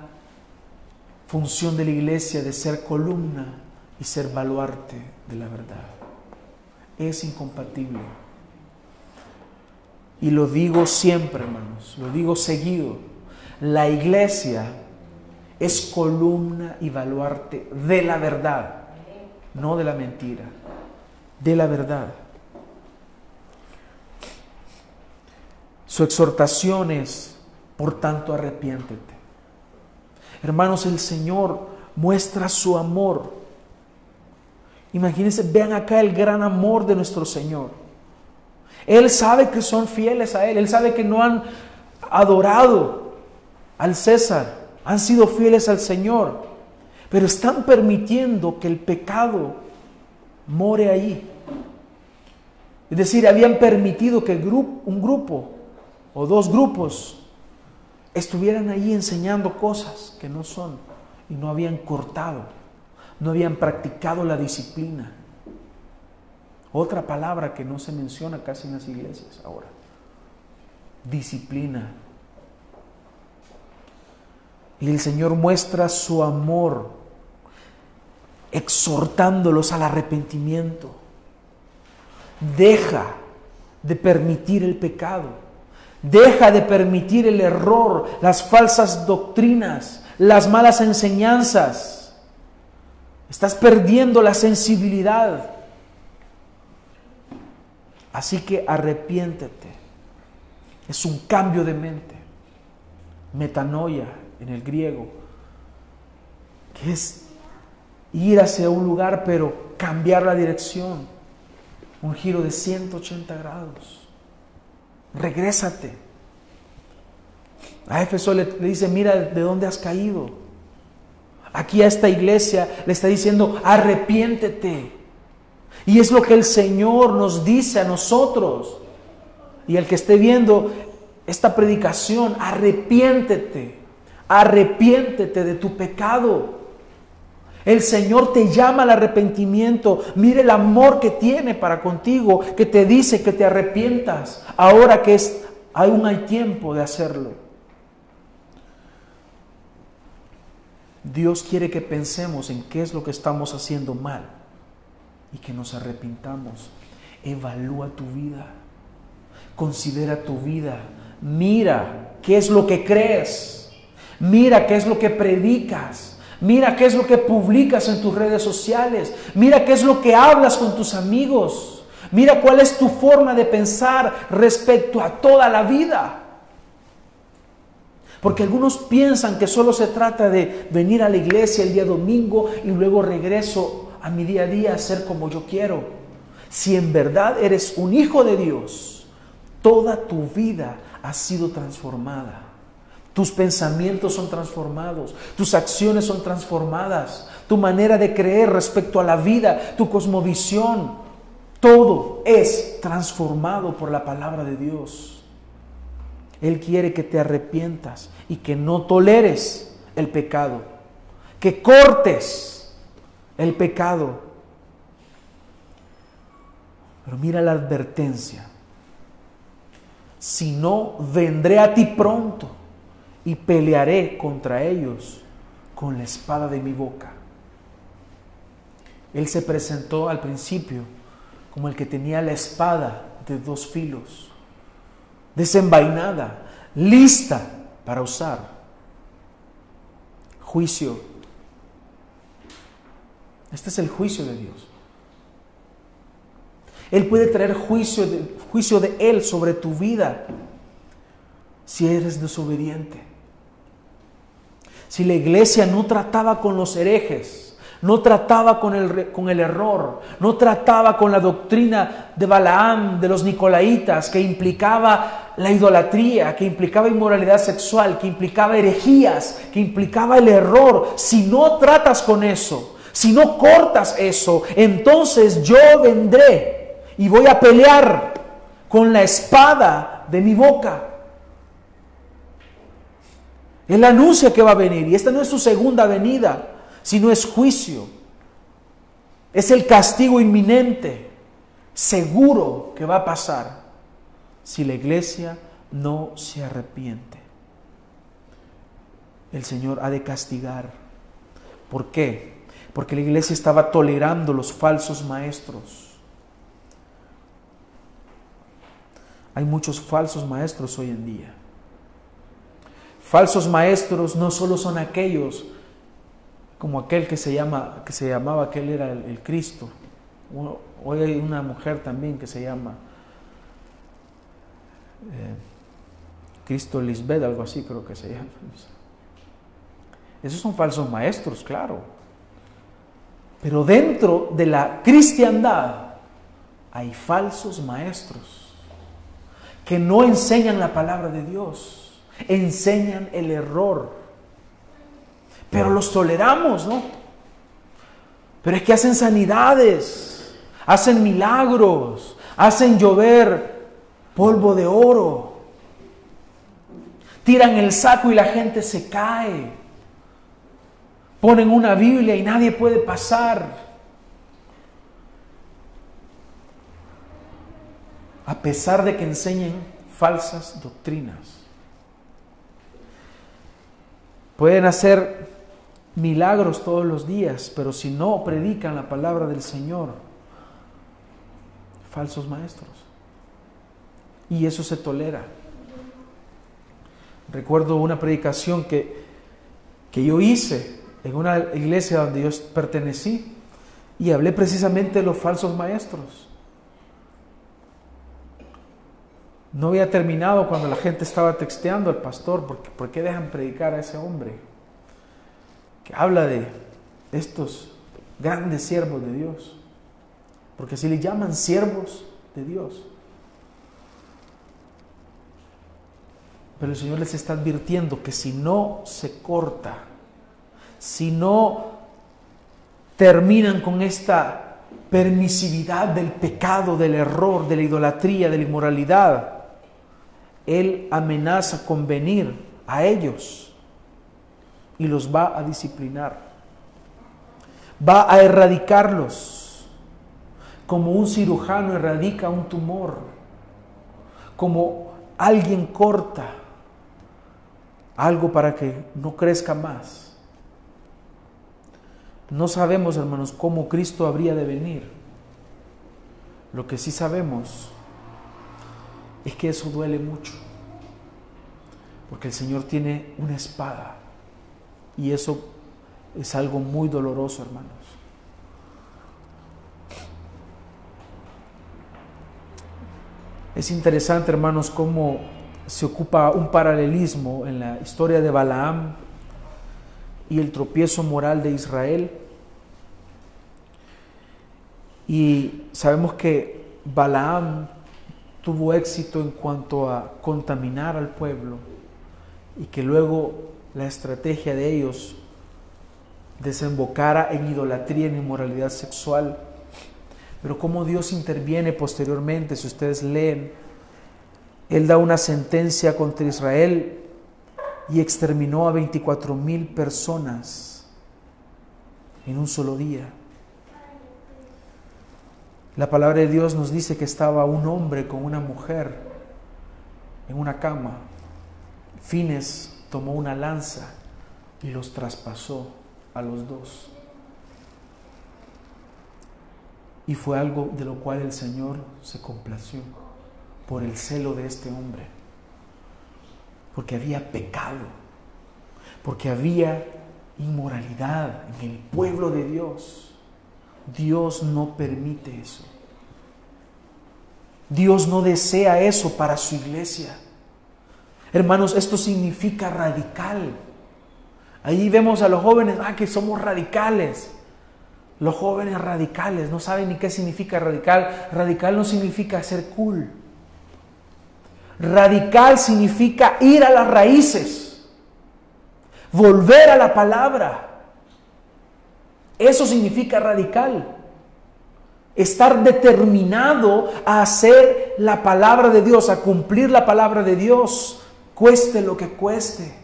función de la iglesia de ser columna y ser baluarte de la verdad. Es incompatible. Y lo digo siempre, hermanos, lo digo seguido. La iglesia es columna y baluarte de la verdad, no de la mentira, de la verdad. Su exhortación es, por tanto, arrepiéntete. Hermanos, el Señor muestra su amor. Imagínense, vean acá el gran amor de nuestro Señor. Él sabe que son fieles a Él, Él sabe que no han adorado al César, han sido fieles al Señor, pero están permitiendo que el pecado more ahí. Es decir, habían permitido que un grupo o dos grupos estuvieran ahí enseñando cosas que no son y no habían cortado, no habían practicado la disciplina. Otra palabra que no se menciona casi en las iglesias ahora. Disciplina. Y el Señor muestra su amor exhortándolos al arrepentimiento. Deja de permitir el pecado. Deja de permitir el error, las falsas doctrinas, las malas enseñanzas. Estás perdiendo la sensibilidad. Así que arrepiéntete. Es un cambio de mente. Metanoia en el griego, que es ir hacia un lugar pero cambiar la dirección, un giro de 180 grados. Regrésate. A Éfeso le, le dice, mira de dónde has caído. Aquí a esta iglesia le está diciendo, arrepiéntete. Y es lo que el Señor nos dice a nosotros. Y el que esté viendo esta predicación, arrepiéntete, arrepiéntete de tu pecado. El Señor te llama al arrepentimiento. Mire el amor que tiene para contigo, que te dice que te arrepientas. Ahora que es, aún hay tiempo de hacerlo. Dios quiere que pensemos en qué es lo que estamos haciendo mal y que nos arrepintamos. Evalúa tu vida. Considera tu vida. Mira qué es lo que crees. Mira qué es lo que predicas. Mira qué es lo que publicas en tus redes sociales. Mira qué es lo que hablas con tus amigos. Mira cuál es tu forma de pensar respecto a toda la vida. Porque algunos piensan que solo se trata de venir a la iglesia el día domingo y luego regreso a mi día a día a ser como yo quiero. Si en verdad eres un hijo de Dios, toda tu vida ha sido transformada. Tus pensamientos son transformados, tus acciones son transformadas, tu manera de creer respecto a la vida, tu cosmovisión, todo es transformado por la palabra de Dios. Él quiere que te arrepientas y que no toleres el pecado, que cortes el pecado. Pero mira la advertencia. Si no, vendré a ti pronto y pelearé contra ellos con la espada de mi boca. Él se presentó al principio como el que tenía la espada de dos filos, desenvainada, lista para usar. Juicio. Este es el juicio de Dios. Él puede traer juicio de, juicio de Él sobre tu vida si eres desobediente. Si la iglesia no trataba con los herejes, no trataba con el, con el error, no trataba con la doctrina de Balaam, de los Nicolaitas, que implicaba la idolatría, que implicaba inmoralidad sexual, que implicaba herejías, que implicaba el error. Si no tratas con eso, si no cortas eso, entonces yo vendré y voy a pelear con la espada de mi boca. Él anuncia que va a venir y esta no es su segunda venida, sino es juicio. Es el castigo inminente, seguro que va a pasar si la iglesia no se arrepiente. El Señor ha de castigar. ¿Por qué? Porque la iglesia estaba tolerando los falsos maestros. Hay muchos falsos maestros hoy en día. Falsos maestros no solo son aquellos como aquel que se llama que se llamaba que él era el, Cristo. Hoy hay una mujer también que se llama eh, Cristo Lisbeth, algo así creo que se llama. Esos son falsos maestros, claro. Pero dentro de la cristiandad hay falsos maestros que no enseñan la palabra de Dios enseñan el error. Pero los toleramos, ¿no? Pero es que hacen sanidades, hacen milagros, hacen llover polvo de oro. Tiran el saco y la gente se cae. Ponen una Biblia y nadie puede pasar. A pesar de que enseñen falsas doctrinas. Pueden hacer milagros todos los días, pero si no predican la palabra del Señor, falsos maestros. Y eso se tolera. Recuerdo una predicación que, que yo hice en una iglesia donde yo pertenecí y hablé precisamente de los falsos maestros. No había terminado cuando la gente estaba texteando al pastor, porque ¿por qué dejan predicar a ese hombre? Que habla de estos grandes siervos de Dios. Porque si le llaman siervos de Dios, Pero el Señor les está advirtiendo que si no se corta, si no terminan con esta permisividad del pecado, del error, de la idolatría, de la inmoralidad, Él amenaza con venir a ellos y los va a disciplinar. Va a erradicarlos como un cirujano erradica un tumor, como alguien corta algo para que no crezca más. No sabemos, hermanos, cómo Cristo habría de venir. Lo que sí sabemos es que eso duele mucho, porque el Señor tiene una espada y eso es algo muy doloroso, hermanos. Es interesante, hermanos, cómo se ocupa un paralelismo en la historia de Balaam y el tropiezo moral de Israel. Y sabemos que Balaam tuvo éxito en cuanto a contaminar al pueblo y que luego la estrategia de ellos desembocara en idolatría, en inmoralidad sexual. Pero cómo Dios interviene posteriormente, si ustedes leen él da una sentencia contra Israel y exterminó a 24 mil personas en un solo día. La palabra de Dios nos dice que estaba un hombre con una mujer en una cama. Fines tomó una lanza y los traspasó a los dos. Y fue algo de lo cual el Señor se complació por el celo de este hombre, porque había pecado, porque había inmoralidad en el pueblo de Dios. Dios no permite eso. Dios no desea eso para su iglesia. Hermanos, esto significa radical. Ahí vemos a los jóvenes, ah, que somos radicales. Los jóvenes radicales no saben ni qué significa radical. Radical no significa ser cool. Radical significa ir a las raíces, volver a la palabra. Eso significa radical. Estar determinado a hacer la palabra de Dios, a cumplir la palabra de Dios, cueste lo que cueste.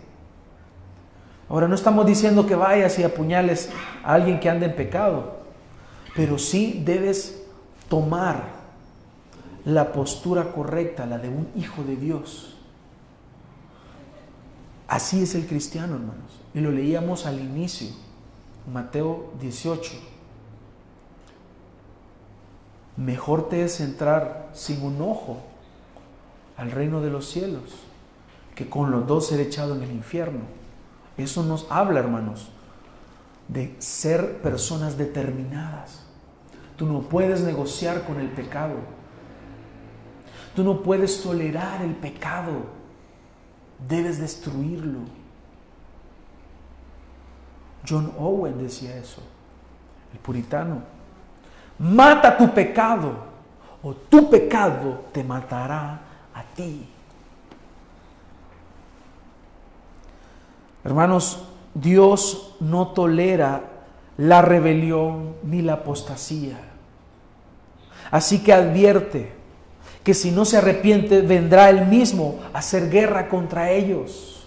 Ahora no estamos diciendo que vayas y apuñales a alguien que anda en pecado, pero sí debes tomar la postura correcta, la de un hijo de Dios. Así es el cristiano, hermanos. Y lo leíamos al inicio, Mateo 18. Mejor te es entrar sin un ojo al reino de los cielos que con los dos ser echado en el infierno. Eso nos habla, hermanos, de ser personas determinadas. Tú no puedes negociar con el pecado. Tú no puedes tolerar el pecado. Debes destruirlo. John Owen decía eso, el puritano. Mata tu pecado o tu pecado te matará a ti. Hermanos, Dios no tolera la rebelión ni la apostasía. Así que advierte, que si no se arrepiente vendrá él mismo a hacer guerra contra ellos.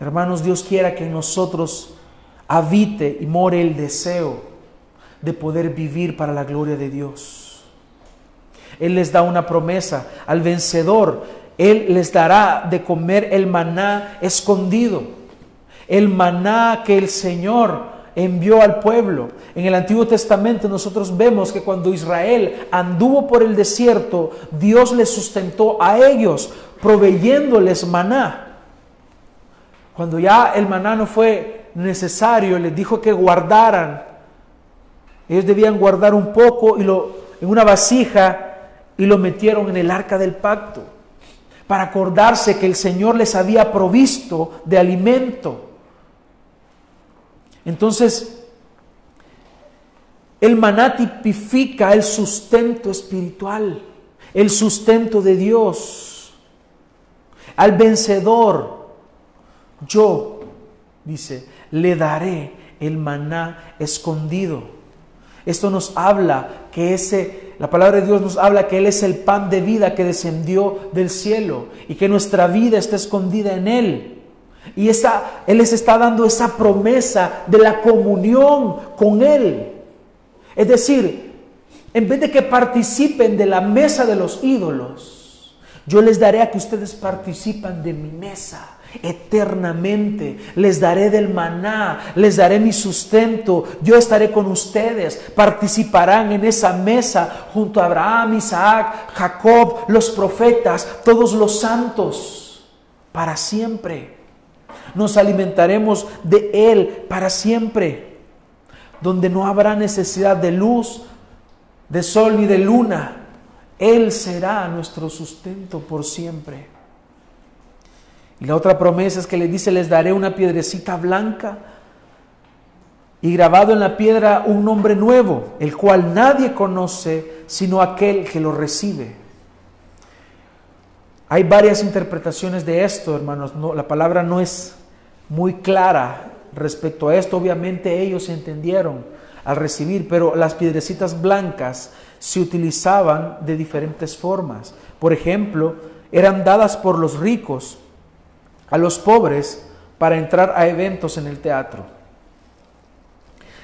Hermanos, Dios quiera que en nosotros habite y more el deseo de poder vivir para la gloria de Dios. Él les da una promesa al vencedor. Él les dará de comer el maná escondido. El maná que el Señor envió al pueblo. En el Antiguo Testamento nosotros vemos que cuando Israel anduvo por el desierto, Dios les sustentó a ellos, proveyéndoles maná. Cuando ya el maná no fue necesario, les dijo que guardaran. Ellos debían guardar un poco y lo, en una vasija y lo metieron en el arca del pacto para acordarse que el Señor les había provisto de alimento. Entonces, el maná tipifica el sustento espiritual. el sustento de Dios. Al vencedor, yo, dice, le daré el maná escondido. Esto nos habla que ese, la palabra de Dios nos habla que Él es el pan de vida que descendió del cielo y que nuestra vida está escondida en Él. Y esa, Él les está dando esa promesa de la comunión con Él. Es decir, en vez de que participen de la mesa de los ídolos, yo les daré a que ustedes participan de mi mesa eternamente. Les daré del maná, les daré mi sustento. Yo estaré con ustedes. Participarán en esa mesa junto a Abraham, Isaac, Jacob, los profetas, todos los santos, para siempre. Nos alimentaremos de Él para siempre, donde no habrá necesidad de luz, de sol ni de luna. Él será nuestro sustento por siempre. Y la otra promesa es que le dice, les daré una piedrecita blanca y grabado en la piedra un nombre nuevo, el cual nadie conoce sino aquel que lo recibe. Hay varias interpretaciones de esto, hermanos. No, la palabra no es muy clara respecto a esto. Obviamente ellos entendieron al recibir, pero las piedrecitas blancas se utilizaban de diferentes formas. Por ejemplo, eran dadas por los ricos a los pobres para entrar a eventos en el teatro.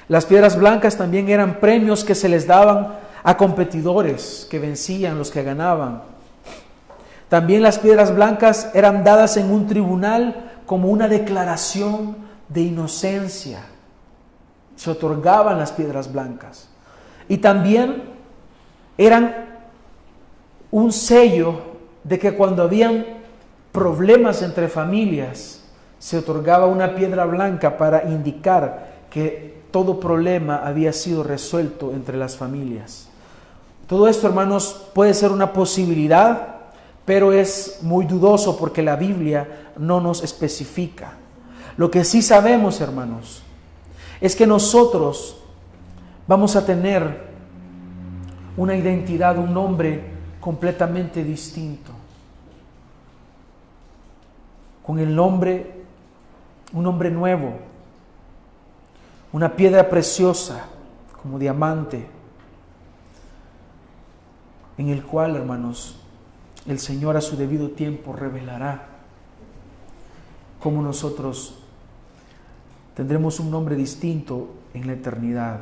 Las piedras blancas también eran premios que se les daban a competidores que vencían, los que ganaban. También las piedras blancas eran dadas en un tribunal como una declaración de inocencia. Se otorgaban las piedras blancas. Y también eran un sello de que cuando habían problemas entre familias, se otorgaba una piedra blanca para indicar que todo problema había sido resuelto entre las familias. Todo esto, hermanos, puede ser una posibilidad, pero es muy dudoso porque la Biblia no nos especifica. Lo que sí sabemos, hermanos, es que nosotros vamos a tener una identidad, un nombre completamente distinto con el nombre, un nombre nuevo, una piedra preciosa como diamante, en el cual, hermanos, el Señor a su debido tiempo revelará cómo nosotros tendremos un nombre distinto en la eternidad,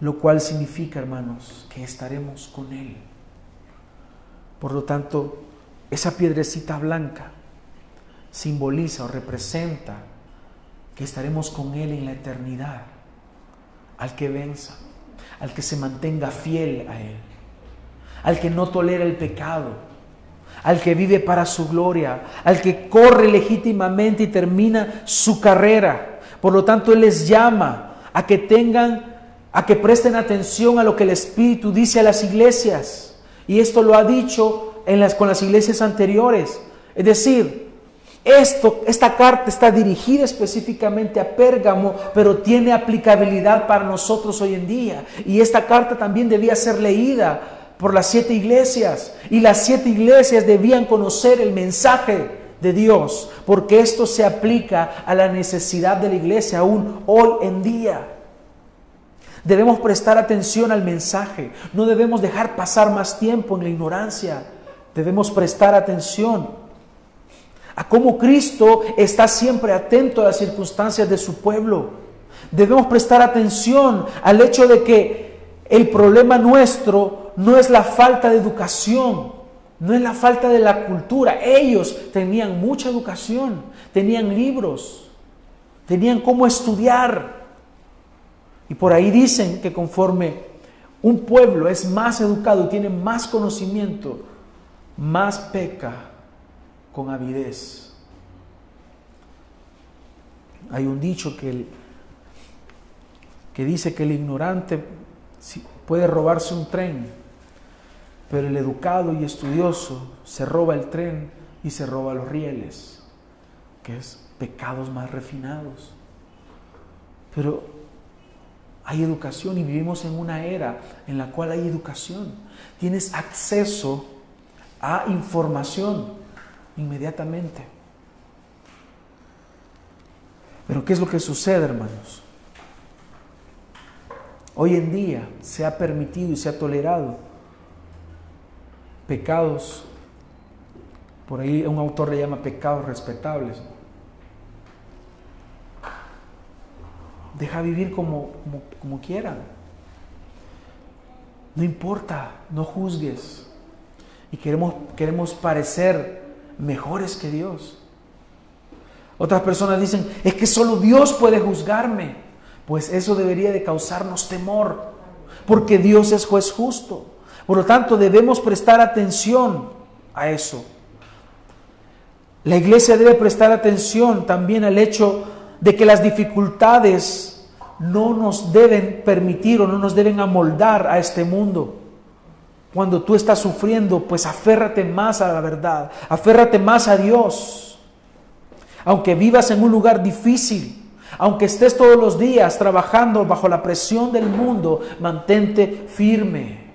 lo cual significa, hermanos, que estaremos con Él. Por lo tanto, esa piedrecita blanca simboliza o representa que estaremos con Él en la eternidad, al que venza, al que se mantenga fiel a Él, al que no tolera el pecado, al que vive para su gloria, al que corre legítimamente y termina su carrera. Por lo tanto, Él les llama a que tengan, a que presten atención a lo que el Espíritu dice a las iglesias. Y esto lo ha dicho con las iglesias anteriores. Es decir, esto, esta carta está dirigida específicamente a Pérgamo, pero tiene aplicabilidad para nosotros hoy en día. Y esta carta también debía ser leída por las siete iglesias. Y las siete iglesias debían conocer el mensaje de Dios, porque esto se aplica a la necesidad de la iglesia aún hoy en día. Debemos prestar atención al mensaje, no debemos dejar pasar más tiempo en la ignorancia, debemos prestar atención a cómo Cristo está siempre atento a las circunstancias de su pueblo. Debemos prestar atención al hecho de que el problema nuestro no es la falta de educación, no es la falta de la cultura. Ellos tenían mucha educación, tenían libros, tenían cómo estudiar. Y por ahí dicen que conforme un pueblo es más educado y tiene más conocimiento, más peca con avidez. Hay un dicho que, que dice que el ignorante puede robarse un tren, pero el educado y estudioso se roba el tren y se roba los rieles, que es pecados más refinados. Pero Hay educación y vivimos en una era en la cual hay educación. Tienes acceso a información inmediatamente. Pero ¿qué es lo que sucede, hermanos? Hoy en día se ha permitido y se ha tolerado pecados, por ahí un autor le llama pecados respetables. Deja vivir como, como, quieran. No importa, no juzgues. Y queremos, queremos parecer mejores que Dios. Otras personas dicen, es que solo Dios puede juzgarme. Pues eso debería de causarnos temor, porque Dios es juez justo. Por lo tanto, debemos prestar atención a eso. La iglesia debe prestar atención también al hecho de que las dificultades no nos deben permitir o no nos deben amoldar a este mundo. Cuando tú estás sufriendo, pues aférrate más a la verdad, aférrate más a Dios. Aunque vivas en un lugar difícil, aunque estés todos los días trabajando bajo la presión del mundo, mantente firme.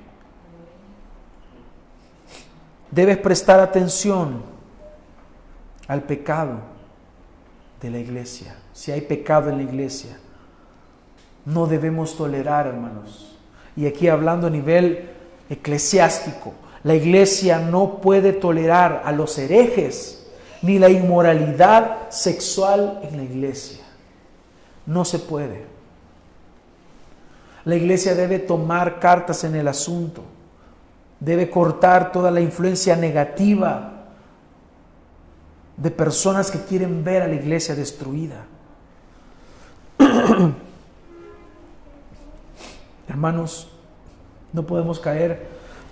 Debes prestar atención al pecado de la iglesia. Si hay pecado en la iglesia, no debemos tolerar, hermanos. Y aquí hablando a nivel eclesiástico, la iglesia no puede tolerar a los herejes ni la inmoralidad sexual en la iglesia. No se puede. La iglesia debe tomar cartas en el asunto, debe cortar toda la influencia negativa de personas que quieren ver a la iglesia destruida. Hermanos, no podemos caer,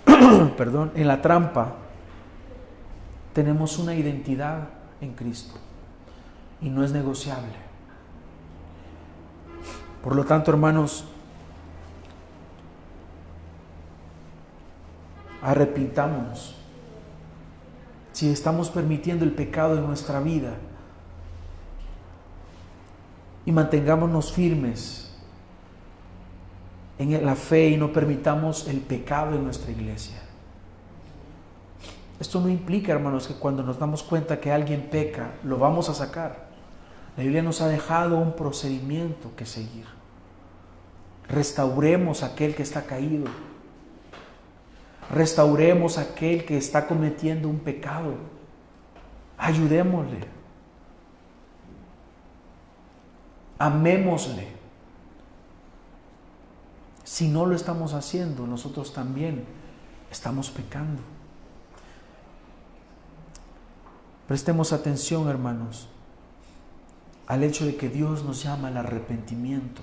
perdón, en la trampa. Tenemos una identidad en Cristo y no es negociable. Por lo tanto, hermanos, arrepintámonos. Si estamos permitiendo el pecado en nuestra vida y mantengámonos firmes en la fe y no permitamos el pecado en nuestra iglesia. Esto no implica, hermanos, que cuando nos damos cuenta que alguien peca, lo vamos a sacar. La Biblia nos ha dejado un procedimiento que seguir. Restauremos a aquel que está caído. Restauremos a aquel que está cometiendo un pecado. Ayudémosle. Amémosle. Si no lo estamos haciendo, nosotros también estamos pecando. Prestemos atención, hermanos, al hecho de que Dios nos llama al arrepentimiento.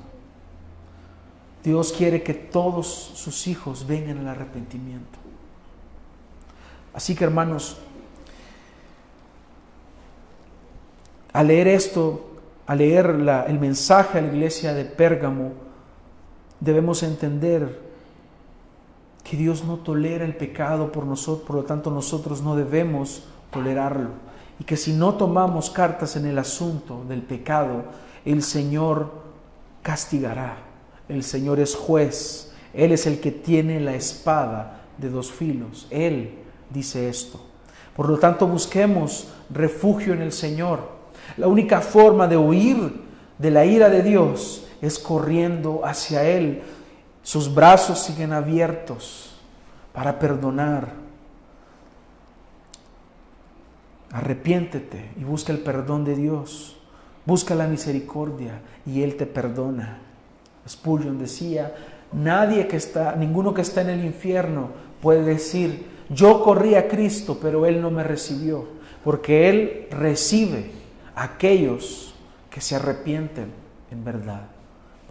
Dios quiere que todos sus hijos vengan al arrepentimiento. Así que, hermanos, al leer esto, al leer el mensaje a la iglesia de Pérgamo, debemos entender que Dios no tolera el pecado por nosotros, por lo tanto nosotros no debemos tolerarlo. Y que si no tomamos cartas en el asunto del pecado, el Señor castigará. El Señor es juez. Él es el que tiene la espada de dos filos. Él dice esto. Por lo tanto, busquemos refugio en el Señor. La única forma de huir de la ira de Dios es corriendo hacia Él. Sus brazos siguen abiertos para perdonar. Arrepiéntete y busca el perdón de Dios. Busca la misericordia y Él te perdona. Spurgeon decía, nadie que está, ninguno que está en el infierno puede decir, yo corrí a Cristo, pero Él no me recibió, porque Él recibe a aquellos que se arrepienten en verdad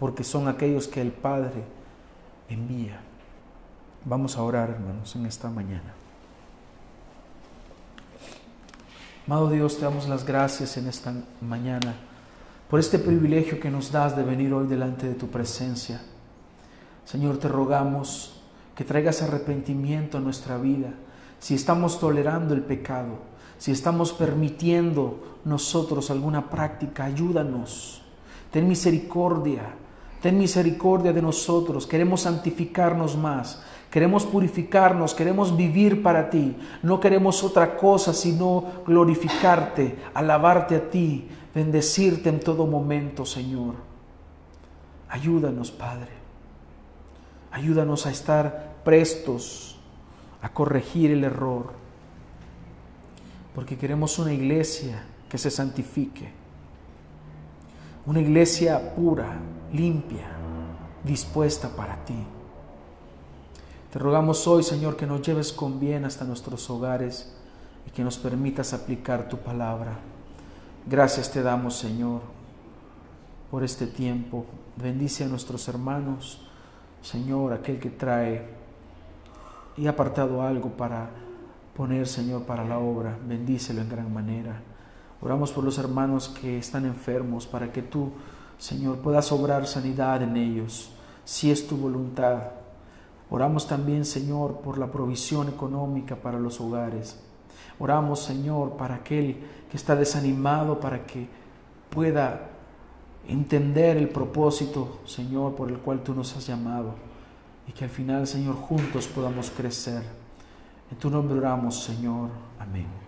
porque son aquellos que el Padre envía. Vamos a orar, hermanos, en esta mañana. Amado Dios, te damos las gracias en esta mañana por este privilegio que nos das de venir hoy delante de tu presencia. Señor, te rogamos que traigas arrepentimiento a nuestra vida. Si estamos tolerando el pecado, si estamos permitiendo nosotros alguna práctica, ayúdanos. Ten misericordia Ten misericordia de nosotros, queremos santificarnos más, queremos purificarnos, queremos vivir para ti, no queremos otra cosa sino glorificarte, alabarte a ti, bendecirte en todo momento, Señor. Ayúdanos, Padre. Ayúdanos a estar prestos a corregir el error, porque queremos una iglesia que se santifique, una iglesia pura, limpia, dispuesta para ti. Te rogamos hoy, Señor, que nos lleves con bien hasta nuestros hogares y que nos permitas aplicar tu palabra. Gracias te damos, Señor, por este tiempo. Bendice a nuestros hermanos, Señor, aquel que trae y ha apartado algo para poner, Señor, para la obra. Bendícelo en gran manera. Oramos por los hermanos que están enfermos para que tú, Señor, puedas obrar sanidad en ellos, si es tu voluntad. Oramos también, Señor, por la provisión económica para los hogares. Oramos, Señor, para aquel que está desanimado, para que pueda entender el propósito, Señor, por el cual tú nos has llamado. Y que al final, Señor, juntos podamos crecer. En tu nombre oramos, Señor. Amén.